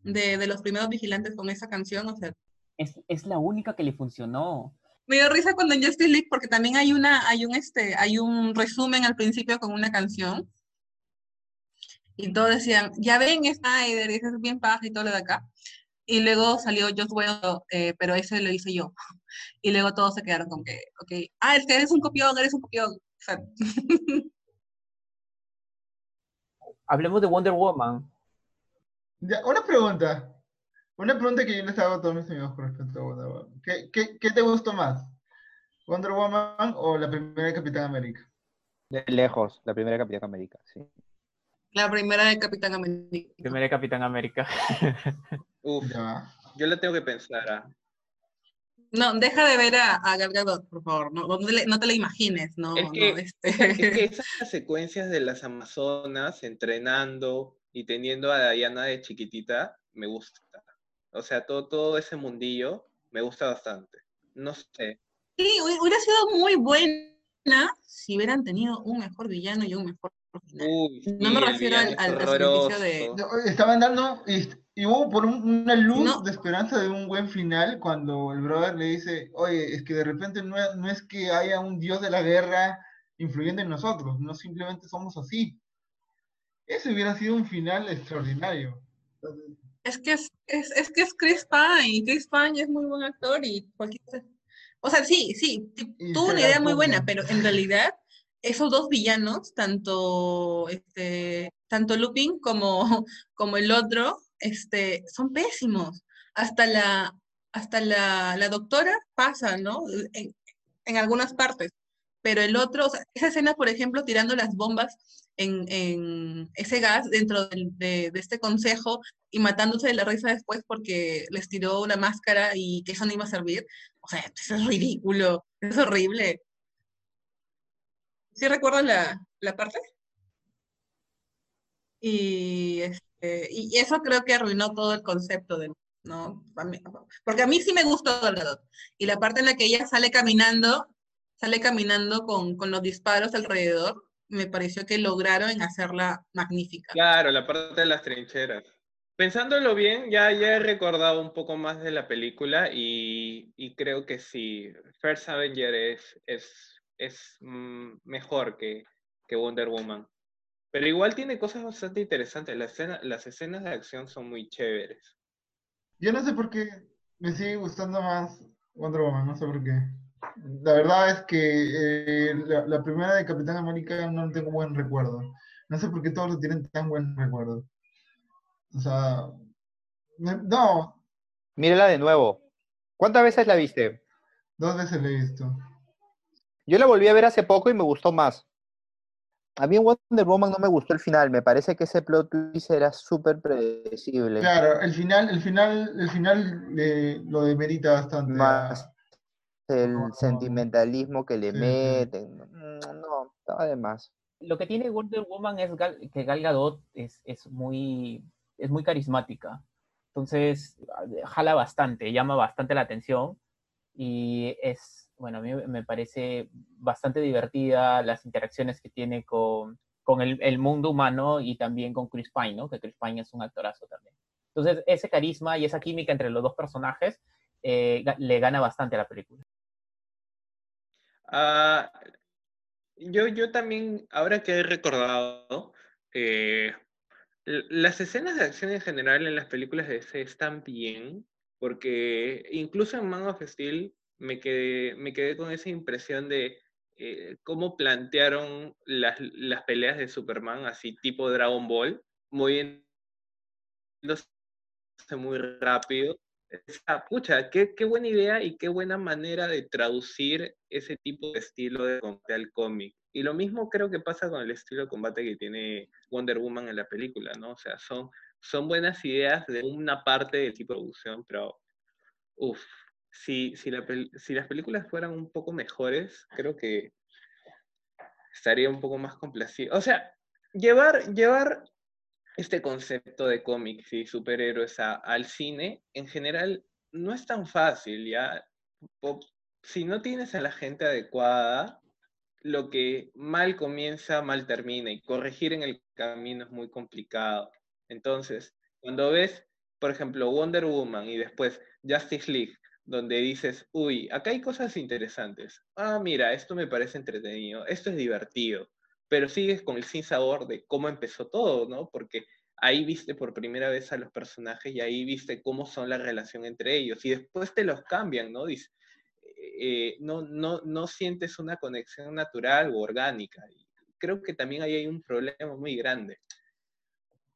[SPEAKER 2] de, de los primeros vigilantes con esa canción, o sea,
[SPEAKER 1] Es, es la única que le funcionó.
[SPEAKER 2] Me dio risa cuando en Justice League, porque también hay una, hay un este, hay un resumen al principio con una canción. Y todos decían, ya ven Snyder, y es bien paja y todo lo de acá. Y luego salió Joss Whedon, eh, pero ese lo hice yo. Y luego todos se quedaron con que, ok, ah, es que eres un copión, eres un copión. O sea,
[SPEAKER 1] Hablemos de Wonder Woman.
[SPEAKER 5] Ya, una pregunta. Una pregunta que yo les hago a todos mis amigos con respecto a Wonder Woman. ¿Qué, qué, qué te gustó más? ¿Wonder Woman o la primera de Capitán América?
[SPEAKER 4] De lejos, la primera Capitán América, sí.
[SPEAKER 2] la primera de Capitán América.
[SPEAKER 1] Primera Capitán América.
[SPEAKER 3] Uf,
[SPEAKER 5] Ya.
[SPEAKER 3] yo la tengo que pensar. ah.
[SPEAKER 2] No, deja de ver a, a Gal Gadot, por favor. No, no, te, le- no te la imagines, no.
[SPEAKER 3] Es que-
[SPEAKER 2] no, este.
[SPEAKER 3] Es que esas secuencias de las Amazonas entrenando y teniendo a Diana de chiquitita, me gusta. O sea, todo, todo ese mundillo me gusta bastante. No sé.
[SPEAKER 2] Sí, hubi- hubiera sido muy buena si hubieran tenido un mejor villano y un mejor final.
[SPEAKER 3] Uy,
[SPEAKER 2] No me refiero al- al- sacrificio de-
[SPEAKER 5] Estaban dando, y, hubo por un- una luz
[SPEAKER 2] No.
[SPEAKER 5] de esperanza de un buen final cuando el brother le dice, oye, es que de repente no es, no es que haya un dios de la guerra influyendo en nosotros, no simplemente somos así. Ese hubiera sido un final extraordinario.
[SPEAKER 2] Es que es, es, es que es Chris Pine, Chris Pine es muy buen actor y cualquier... O sea, sí, sí, tuvo una idea muy buena, pero en realidad esos dos villanos, tanto, este, tanto Lupin como, como el otro, este, son pésimos. Hasta la, hasta la, la doctora pasa, ¿no? En, en algunas partes. Pero el otro, o sea, esa escena, por ejemplo, tirando las bombas en, en ese gas dentro del- de, de este consejo y matándose de la risa después porque les tiró una máscara y que eso no iba a servir. O sea, eso es ridículo, es horrible. ¿Sí recuerdan la, la parte? Y, este, y eso creo que arruinó todo el concepto de, ¿no? Porque a mí sí me gustó Gal. Y la parte en la que ella sale caminando, sale caminando con, con los disparos alrededor, me pareció que lograron en hacerla magnífica.
[SPEAKER 3] Claro, la parte de las trincheras. Pensándolo bien, ya, ya he recordado un poco más de la película y, y creo que sí, First Avenger es, es, es mm, mejor que, que Wonder Woman. Pero igual tiene cosas bastante interesantes. La escena- las escenas de acción son muy chéveres.
[SPEAKER 5] Yo no sé por qué me sigue gustando más Wonder Woman, no sé por qué. La verdad es que eh, la, la primera de Capitán América no tengo buen recuerdo. No sé por qué todos lo tienen tan buen recuerdo. O sea, no,
[SPEAKER 4] Mírala de nuevo. ¿Cuántas veces la viste?
[SPEAKER 5] dos veces la he visto.
[SPEAKER 4] Yo la volví a ver hace poco y me gustó más. A mí en Wonder Woman no me gustó el final, me parece que ese plot twist era súper predecible.
[SPEAKER 5] Claro, el final, el final, el final eh, lo demerita bastante.
[SPEAKER 4] Más el
[SPEAKER 5] No, no.
[SPEAKER 4] sentimentalismo que le
[SPEAKER 5] Sí,
[SPEAKER 4] meten. No, estaba de más.
[SPEAKER 1] Lo que tiene Wonder Woman es Gal- que Gal Gadot es, es, muy, es muy carismática. Entonces, jala bastante, llama bastante la atención y es, bueno, a mí me parece bastante divertida las interacciones que tiene con, con el, el mundo humano y también con Chris Pine, ¿no? Que Chris Pine es un actorazo también. Entonces, ese carisma y esa química entre los dos personajes eh, le gana bastante a la película.
[SPEAKER 3] Ah, yo, yo también, ahora que he recordado, eh, las escenas de acción en general en las películas de DC están bien, porque incluso en Man of Steel me quedé, me quedé con esa impresión de eh, cómo plantearon las, las peleas de Superman, así tipo Dragon Ball, moviéndose muy rápido. Esa, pucha, qué, qué buena idea y qué buena manera de traducir ese tipo de estilo de combate al cómic. Y lo mismo creo que pasa con el estilo de combate que tiene Wonder Woman en la película, ¿no? O sea, son, son buenas ideas de una parte del tipo de producción, pero, uff, si, si, las películas fueran un poco mejores, creo que estaría un poco más complacido. O sea, llevar, llevar este concepto de cómics y superhéroes al cine, en general, no es tan fácil, ¿ya? Si no tienes a la gente adecuada, lo que mal comienza, mal termina, y corregir en el camino es muy complicado. Entonces, cuando ves, por ejemplo, Wonder Woman y después Justice League, donde dices, uy, acá hay cosas interesantes. Ah, mira, esto me parece entretenido, esto es divertido. Pero sigues con el sin sabor de cómo empezó todo, ¿no? Porque ahí viste por primera vez a los personajes y ahí viste cómo son la relación entre ellos y después te los cambian, ¿no? Dice, eh, no, no, no sientes una conexión natural o orgánica. creo que también ahí hay un problema muy grande.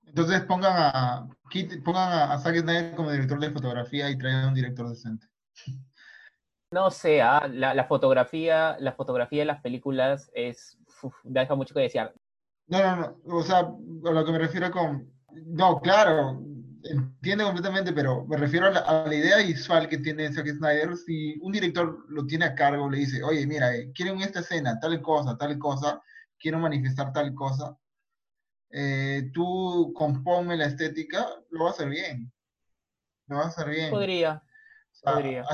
[SPEAKER 5] Entonces pongan a, pongan a, Zack Snyder como director de fotografía y traigan un director decente.
[SPEAKER 1] No sé, ah, la, fotografía, la fotografía de las películas es deja mucho que desear.
[SPEAKER 5] No, no, no. O sea, a lo que me refiero con. No, claro, entiendo completamente, pero me refiero a la, idea visual que tiene Zack Snyder. Si un director lo tiene a cargo, le dice, oye, mira, eh, quiero en esta escena tal cosa, tal cosa, quiero manifestar tal cosa, eh, tú componme la estética, lo va a hacer bien. Lo va a hacer bien.
[SPEAKER 1] Podría. podría.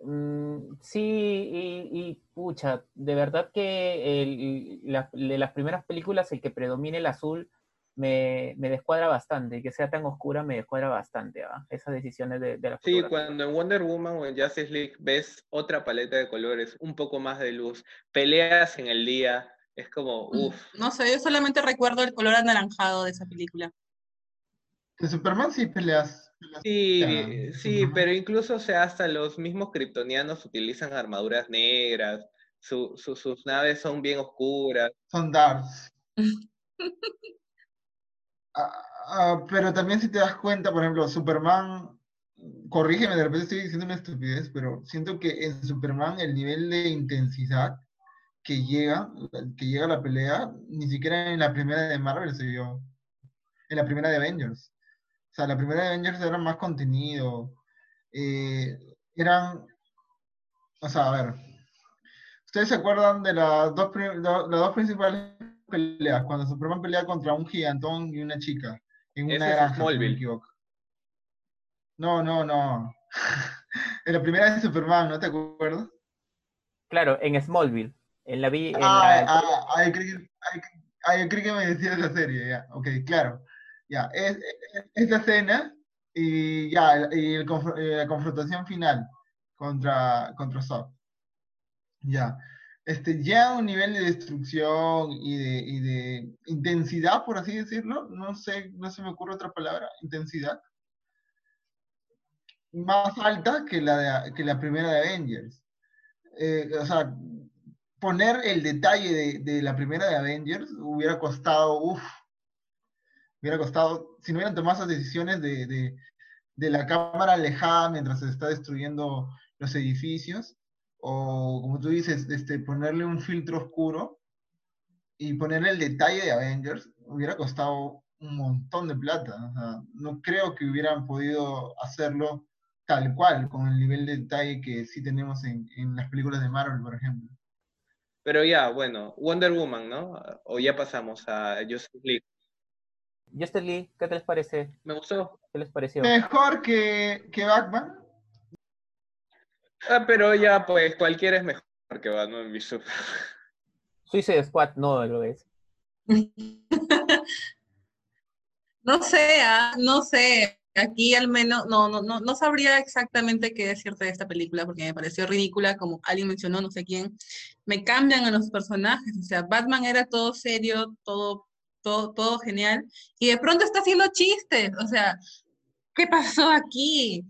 [SPEAKER 1] Mm, sí, y, pucha, de verdad que de las primeras películas el que predomine el azul me, descuadra bastante, y que sea tan oscura me descuadra bastante, ¿ah? esas decisiones de, de la
[SPEAKER 3] Sí, cuando en Wonder Woman o en Justice League ves otra paleta de colores, un poco más de luz, peleas en el día, es como, mm, uff.
[SPEAKER 2] No sé, yo solamente recuerdo el color anaranjado de esa película.
[SPEAKER 5] De Superman sí peleas
[SPEAKER 3] Sí, sí, pero incluso, o sea, hasta los mismos kryptonianos utilizan armaduras negras, sus naves son bien oscuras.
[SPEAKER 5] Son darks. Ah, ah, pero también si te das cuenta, por ejemplo, Superman, corrígeme, de repente estoy diciendo una estupidez, pero siento que en Superman el nivel de intensidad que llega, que llega a la pelea, ni siquiera en la primera de Marvel se vio. En la primera de Avengers. O sea, la primera de Avengers era más contenido. Eh, eran. O sea, a ver. ¿Ustedes se acuerdan de las dos, las dos principales peleas? Cuando Superman pelea contra un gigantón y una chica. En una granja, si me equivoco. No, no, no. en la primera de Superman, ¿no te acuerdas?
[SPEAKER 1] Claro, en Smallville. En la vi.
[SPEAKER 5] ah, ah, ah, creí, que me decía esa serie, ya. Ok, claro. Ya, es, esta escena y ya, y eh, la confrontación final contra, contra Ya. Este, ya un nivel de destrucción y de, y de, intensidad, por así decirlo, no sé, no se me ocurre otra palabra, intensidad, más alta que la, de, que la primera de Avengers. Eh, o sea, poner el detalle de, de, la primera de Avengers hubiera costado, uff, hubiera costado, si no hubieran tomado esas decisiones de, la cámara alejada mientras se está destruyendo los edificios, o como tú dices, este, ponerle un filtro oscuro y ponerle el detalle de Avengers, hubiera costado un montón de plata. no creo que hubieran podido hacerlo tal cual, con el nivel de detalle que sí tenemos en, en las películas de Marvel, por ejemplo.
[SPEAKER 3] Pero ya, bueno, Wonder Woman, ¿no? O ya pasamos a Justice League.
[SPEAKER 1] Justin Lee, ¿qué te les parece?
[SPEAKER 3] Me gustó.
[SPEAKER 1] ¿Qué les pareció?
[SPEAKER 5] Mejor que, que Batman.
[SPEAKER 3] Ah, pero ya, pues, cualquiera es mejor que Batman, mi
[SPEAKER 1] Suicide Squad no lo es.
[SPEAKER 2] no sé, ah, no sé. Aquí al menos no, no, no, no sabría exactamente qué decirte de esta película porque me pareció ridícula, como alguien mencionó, no sé quién. Me cambian a los personajes, o sea, Batman era todo serio, todo todo, genial, y de pronto está haciendo chistes, o sea, ¿qué pasó aquí?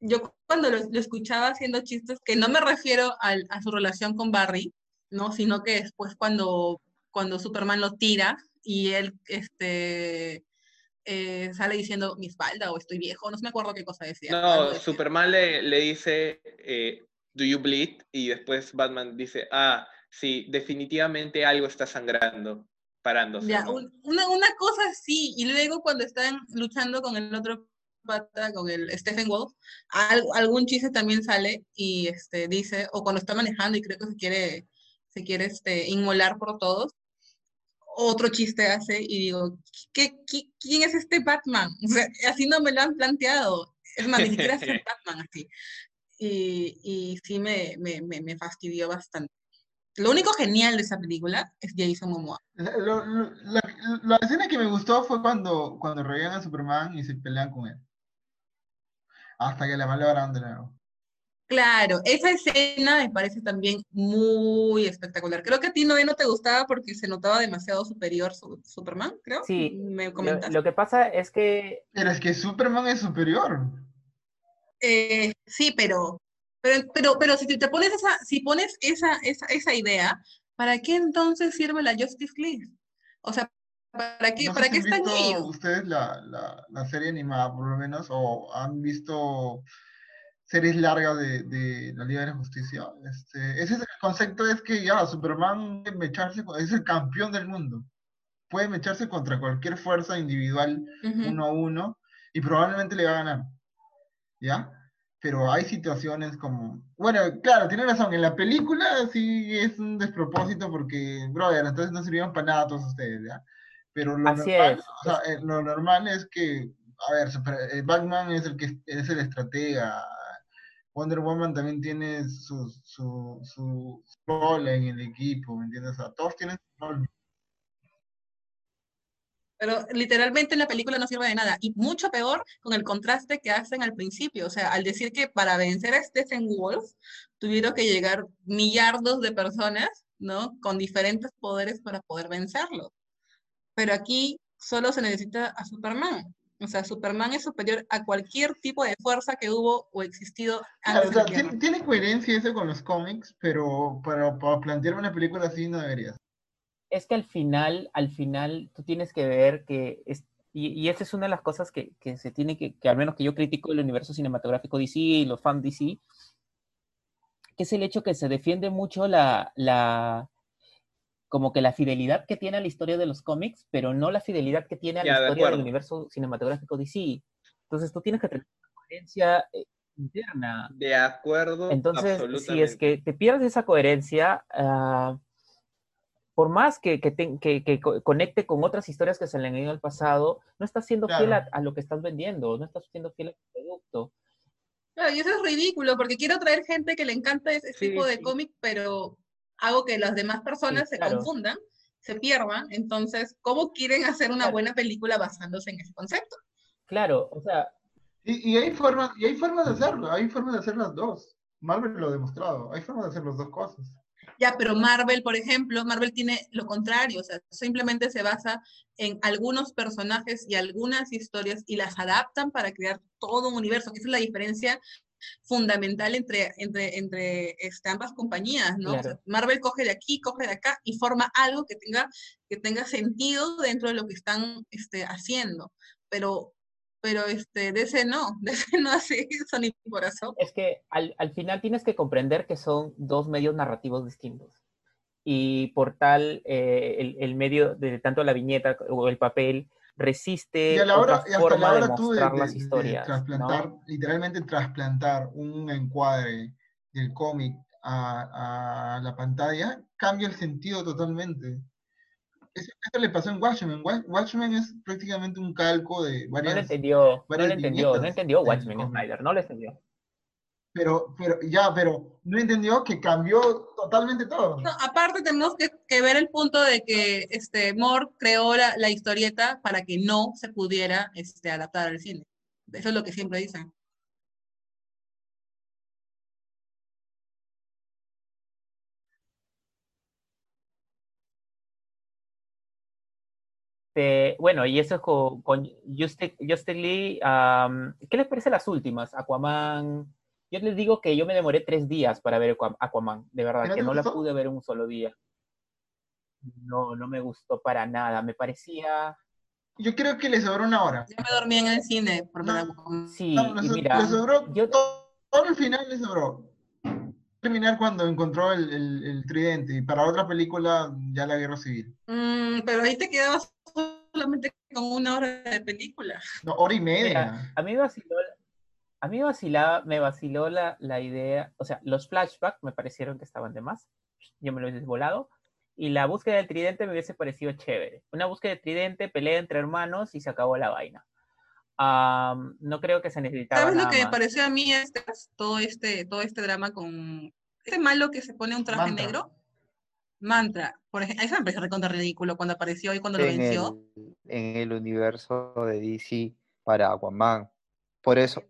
[SPEAKER 2] Yo cuando lo, escuchaba haciendo chistes, que no me refiero a su relación con Barry, ¿no? Sino que después cuando, cuando Superman lo tira y él este, eh, sale diciendo mi espalda o estoy viejo, no me acuerdo qué cosa decía.
[SPEAKER 3] No, Superman le, le dice, eh, do you bleed? Y después Batman dice, ah, sí, definitivamente algo está sangrando parándose.
[SPEAKER 2] Ya, una, una, cosa sí, y luego cuando están luchando con el otro pata, con el Stephen Wolf, algún chiste también sale y este, dice, o cuando está manejando y creo que se quiere, se quiere este, inmolar por todos, otro chiste hace y digo, ¿qué, quién es este Batman? O sea, así no me lo han planteado. Es más, ni siquiera es Batman así. Y, y sí me, me, me fastidió bastante. Lo único genial de esa película es Jason Momoa.
[SPEAKER 5] la, escena que me gustó fue cuando, cuando a Superman y se pelean con él. Hasta que le malogran de nuevo.
[SPEAKER 2] Claro, esa escena me parece también muy espectacular. Creo que a ti no, no te gustaba porque se notaba demasiado superior su, Superman, creo.
[SPEAKER 1] Sí,
[SPEAKER 2] me
[SPEAKER 1] lo,
[SPEAKER 2] comentaste.
[SPEAKER 1] lo que pasa es que
[SPEAKER 5] Pero es que Superman es superior.
[SPEAKER 2] Eh, sí, pero, pero, pero, pero si te pones esa, si pones esa, esa, esa idea, ¿para qué entonces sirve la Justice League? O sea, ¿para qué,
[SPEAKER 5] No
[SPEAKER 2] ¿para
[SPEAKER 5] si
[SPEAKER 2] qué
[SPEAKER 5] han
[SPEAKER 2] están
[SPEAKER 5] visto
[SPEAKER 2] ellos?
[SPEAKER 5] ustedes la, la, la serie animada, por lo menos, o han visto series largas de, de la Liga de la Justicia. Este, ese es el concepto es que ya Superman mecharse es el campeón del mundo. Puede mecharse contra cualquier fuerza individual uno a uno y probablemente le va a ganar. ¿Ya? Pero hay situaciones como. Bueno, claro, tiene razón. En la película sí es un despropósito porque, brother, entonces no sirvieron para nada todos ustedes, ¿ya? Pero lo
[SPEAKER 1] Así
[SPEAKER 5] normal,
[SPEAKER 1] es.
[SPEAKER 5] o sea, eh, lo normal es que, a ver, super- eh, Batman es el que es el estratega. Wonder Woman también tiene su, su, su rol en el equipo, ¿me entiendes? O sea, todos tienen su rol.
[SPEAKER 2] Pero literalmente en la película no sirve de nada. Y mucho peor con el contraste que hacen al principio. O sea, al decir que para vencer a Stephen Wolf tuvieron que llegar millardos de personas, ¿no? Con diferentes poderes para poder vencerlo. Pero aquí solo se necesita a Superman. O sea, Superman es superior a cualquier tipo de fuerza que hubo o existido
[SPEAKER 5] Claro,
[SPEAKER 2] antes
[SPEAKER 5] o
[SPEAKER 2] de
[SPEAKER 5] sea,
[SPEAKER 2] la
[SPEAKER 5] tiene, tiene coherencia eso con los cómics, pero para, para plantear una película así no deberías.
[SPEAKER 1] Es que al final, al final, tú tienes que ver que, es, y, y esa es una de las cosas que, que se tiene que, que al menos que yo critico el universo cinematográfico DC y los fans DC, que es el hecho que se defiende mucho la, la, como que la fidelidad que tiene a la historia de los cómics, pero no la fidelidad que tiene a la
[SPEAKER 3] Ya, de
[SPEAKER 1] historia del universo cinematográfico DC. Entonces tú tienes que tener una coherencia eh, interna.
[SPEAKER 3] De acuerdo,
[SPEAKER 1] Entonces, si es que te pierdes esa coherencia, ah, por más que, que, te- que- que co- conecte con otras historias que se le han ido al pasado, no estás siendo fiel a, a lo que estás vendiendo, no estás siendo fiel al producto.
[SPEAKER 2] Claro, y eso es ridículo, porque quiero traer gente que le encanta ese
[SPEAKER 3] Sí,
[SPEAKER 2] tipo de
[SPEAKER 3] sí.
[SPEAKER 2] cómic, pero hago que las demás personas se
[SPEAKER 1] claro.
[SPEAKER 2] confundan, se pierdan. Entonces, ¿cómo quieren hacer una
[SPEAKER 1] Claro.
[SPEAKER 2] buena película basándose en ese concepto?
[SPEAKER 1] Claro, o sea,
[SPEAKER 5] Y, y hay formas, y hay formas de hacerlo, hay formas de hacer las dos. Marvel lo ha demostrado, hay formas de hacer las dos cosas.
[SPEAKER 2] Ya, pero Marvel, por ejemplo, Marvel tiene lo contrario, o sea, simplemente se basa en algunos personajes y algunas historias y las adaptan para crear todo un universo, esa es la diferencia fundamental entre, entre, entre este, ambas compañías, ¿no? O sea,
[SPEAKER 1] Claro.
[SPEAKER 2] Marvel coge de aquí, coge de acá y forma algo que tenga, que tenga sentido dentro de lo que están este, haciendo, pero, pero este, DC no, DC no hace eso ni por eso.
[SPEAKER 1] es que al, al final tienes que comprender que son dos medios narrativos distintos. Y por tal, eh, el, el medio de tanto la viñeta o el papel resiste
[SPEAKER 5] Y a la hora,
[SPEAKER 1] otra
[SPEAKER 5] y hasta
[SPEAKER 1] forma
[SPEAKER 5] la
[SPEAKER 1] de
[SPEAKER 5] hora tú de,
[SPEAKER 1] mostrar
[SPEAKER 5] de-
[SPEAKER 1] las
[SPEAKER 5] de
[SPEAKER 1] historias. ¿no?
[SPEAKER 5] trasplantar, literalmente trasplantar un encuadre del cómic a, a la pantalla, cambia el sentido totalmente. Eso, eso le pasó en Watchmen. Wa- Watchmen es prácticamente un calco de
[SPEAKER 1] No lo
[SPEAKER 5] varias,
[SPEAKER 1] entendió, no
[SPEAKER 5] varias
[SPEAKER 1] lo entendió, no entendió Watchmen. Snyder, no lo entendió.
[SPEAKER 5] Pero, pero, ya, pero no entendió que cambió totalmente todo.
[SPEAKER 2] No, aparte tenemos que, que ver el punto de que este, Moore creó la, la historieta para que no se pudiera este, adaptar al cine. Eso es lo que siempre dicen.
[SPEAKER 1] Este, bueno, y eso es con, con Justice, Justice Lee. ¿qué les parece las últimas? Aquaman. Yo les digo que yo me demoré tres días para ver Aqua- Aquaman, de verdad,
[SPEAKER 5] ¿Que no
[SPEAKER 1] la pude ver en un solo día. No, no me gustó para nada. Me parecía.
[SPEAKER 5] Yo creo que le sobró una hora.
[SPEAKER 2] Yo me dormí en el cine por
[SPEAKER 5] No.
[SPEAKER 1] Sí,
[SPEAKER 5] No, le,
[SPEAKER 1] y mira,
[SPEAKER 5] le sobró
[SPEAKER 1] yo-
[SPEAKER 5] todo, todo el final le sobró. Terminar cuando encontró el, el- el tridente y para otra película ya la guerra civil.
[SPEAKER 2] Mm, pero ahí te quedabas solamente con una hora de película.
[SPEAKER 5] No, hora y media.
[SPEAKER 1] Mira, a mí me vaciló, a mí me vacilaba, me vaciló la, la idea, o sea, los flashbacks me parecieron que estaban de más, yo me lo hubiese volado, y la búsqueda del tridente me hubiese parecido chévere. Una búsqueda de tridente, pelea entre hermanos y se acabó la vaina. Am, no creo que se necesitaba
[SPEAKER 2] ¿Sabes lo que me pareció a mí este, todo este, todo este drama con este malo que se pone un traje
[SPEAKER 5] Mantra.
[SPEAKER 2] negro? Mantra, por ejemplo, eso me pareció recontra ridículo cuando apareció y cuando lo
[SPEAKER 4] en
[SPEAKER 2] venció.
[SPEAKER 4] el, en el universo de DC para Aquaman. Por eso,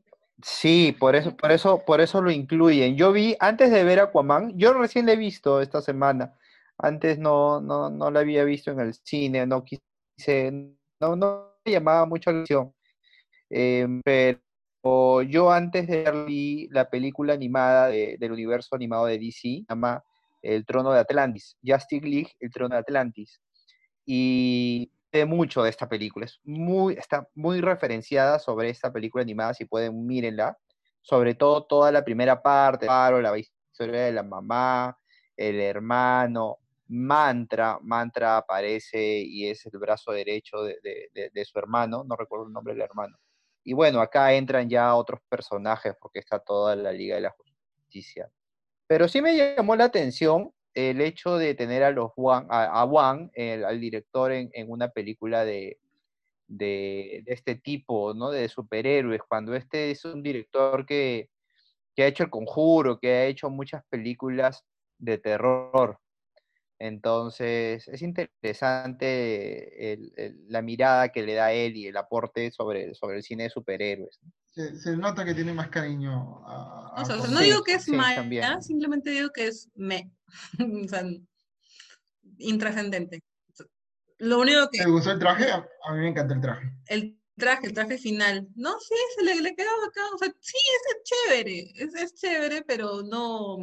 [SPEAKER 4] Sí, por eso, por eso, por eso lo incluyen. Yo vi, antes de ver Aquaman, yo recién la he visto esta semana. Antes no, no, no la había visto en el cine, no quise, no, no me llamaba mucho la atención. Em, pero yo antes de ver la película animada del universo animado de DC, llama El Trono de Atlantis, Justice League, El Trono de Atlantis. Y mucho de esta película. Es muy, está muy referenciada sobre esta película animada, si pueden, mírenla. Sobre todo toda la primera parte, la historia de la mamá, el hermano, Mantra, Mantra aparece y es el brazo derecho de, de, su hermano, no recuerdo el nombre del hermano. Y bueno, acá entran ya otros personajes porque está toda la Liga de la Justicia. Pero sí me llamó la atención el hecho de tener a los a, Wang, al director, en, una película de, de, este tipo, ¿no? De superhéroes, cuando este es un director que, ha hecho El Conjuro, que ha hecho muchas películas de terror. Entonces, es interesante la mirada que le da él y el aporte sobre, sobre el cine de superhéroes.
[SPEAKER 5] Se, nota que tiene más cariño
[SPEAKER 2] a... no digo que es mala, simplemente digo que es me. o sea, intrascendente. Lo único que...
[SPEAKER 5] ¿Te gustó el traje? A mí me encanta el traje.
[SPEAKER 2] El traje, el traje final. No, sí, se le, le quedaba acá. O sea, sí, es chévere. Es, es chévere, pero no,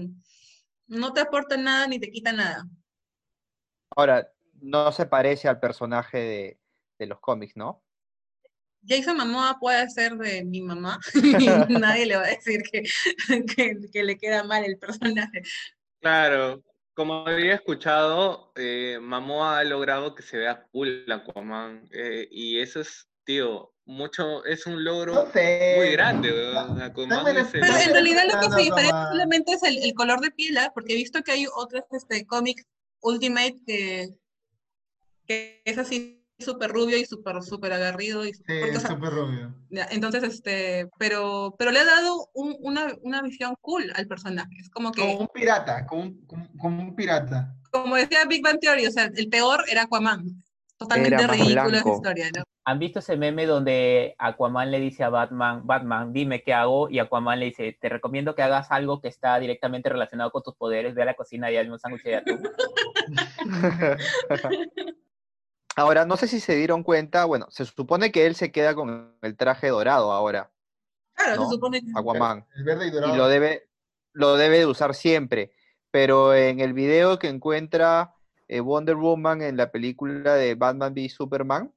[SPEAKER 2] no te aporta nada ni te quita nada.
[SPEAKER 4] Ahora, no se parece al personaje de, de los cómics, ¿no?
[SPEAKER 2] Jason Momoa puede ser de mi mamá y nadie le va a decir que, que, que, le queda mal el personaje.
[SPEAKER 3] Claro, como había escuchado, eh, Mamoa ha logrado que se vea cool Aquaman. Eh, y eso es, tío, mucho, es un logro muy grande.
[SPEAKER 2] Pero en realidad lo que se diferencia solamente es el, color de piel, ¿ah? porque he visto que hay otros este, cómics Ultimate que, que es así súper rubio y súper súper agarrido. Y
[SPEAKER 5] sí, súper rubio.
[SPEAKER 2] Entonces, este, pero, pero le ha dado un, una, una, visión cool al personaje. Es como que...
[SPEAKER 5] Como un pirata, como un, como, un pirata.
[SPEAKER 2] Como decía Big Bang Theory, o sea, el peor era Aquaman. Totalmente ridículo esa historia, ¿no?
[SPEAKER 1] ¿Han visto ese meme donde Aquaman le dice a Batman, Batman, dime qué hago? Y Aquaman le dice, te recomiendo que hagas algo que está directamente relacionado con tus poderes, ve a la cocina y hazme un sándwich de atún.
[SPEAKER 4] Ahora, no sé si se dieron cuenta, bueno, se supone que él se queda con el traje dorado ahora.
[SPEAKER 2] Claro, se supone que.
[SPEAKER 4] Aquaman.
[SPEAKER 5] El verde y dorado.
[SPEAKER 4] Y lo debe, lo debe de usar siempre. Pero en el video que encuentra eh, Wonder Woman en la película de Batman v Superman,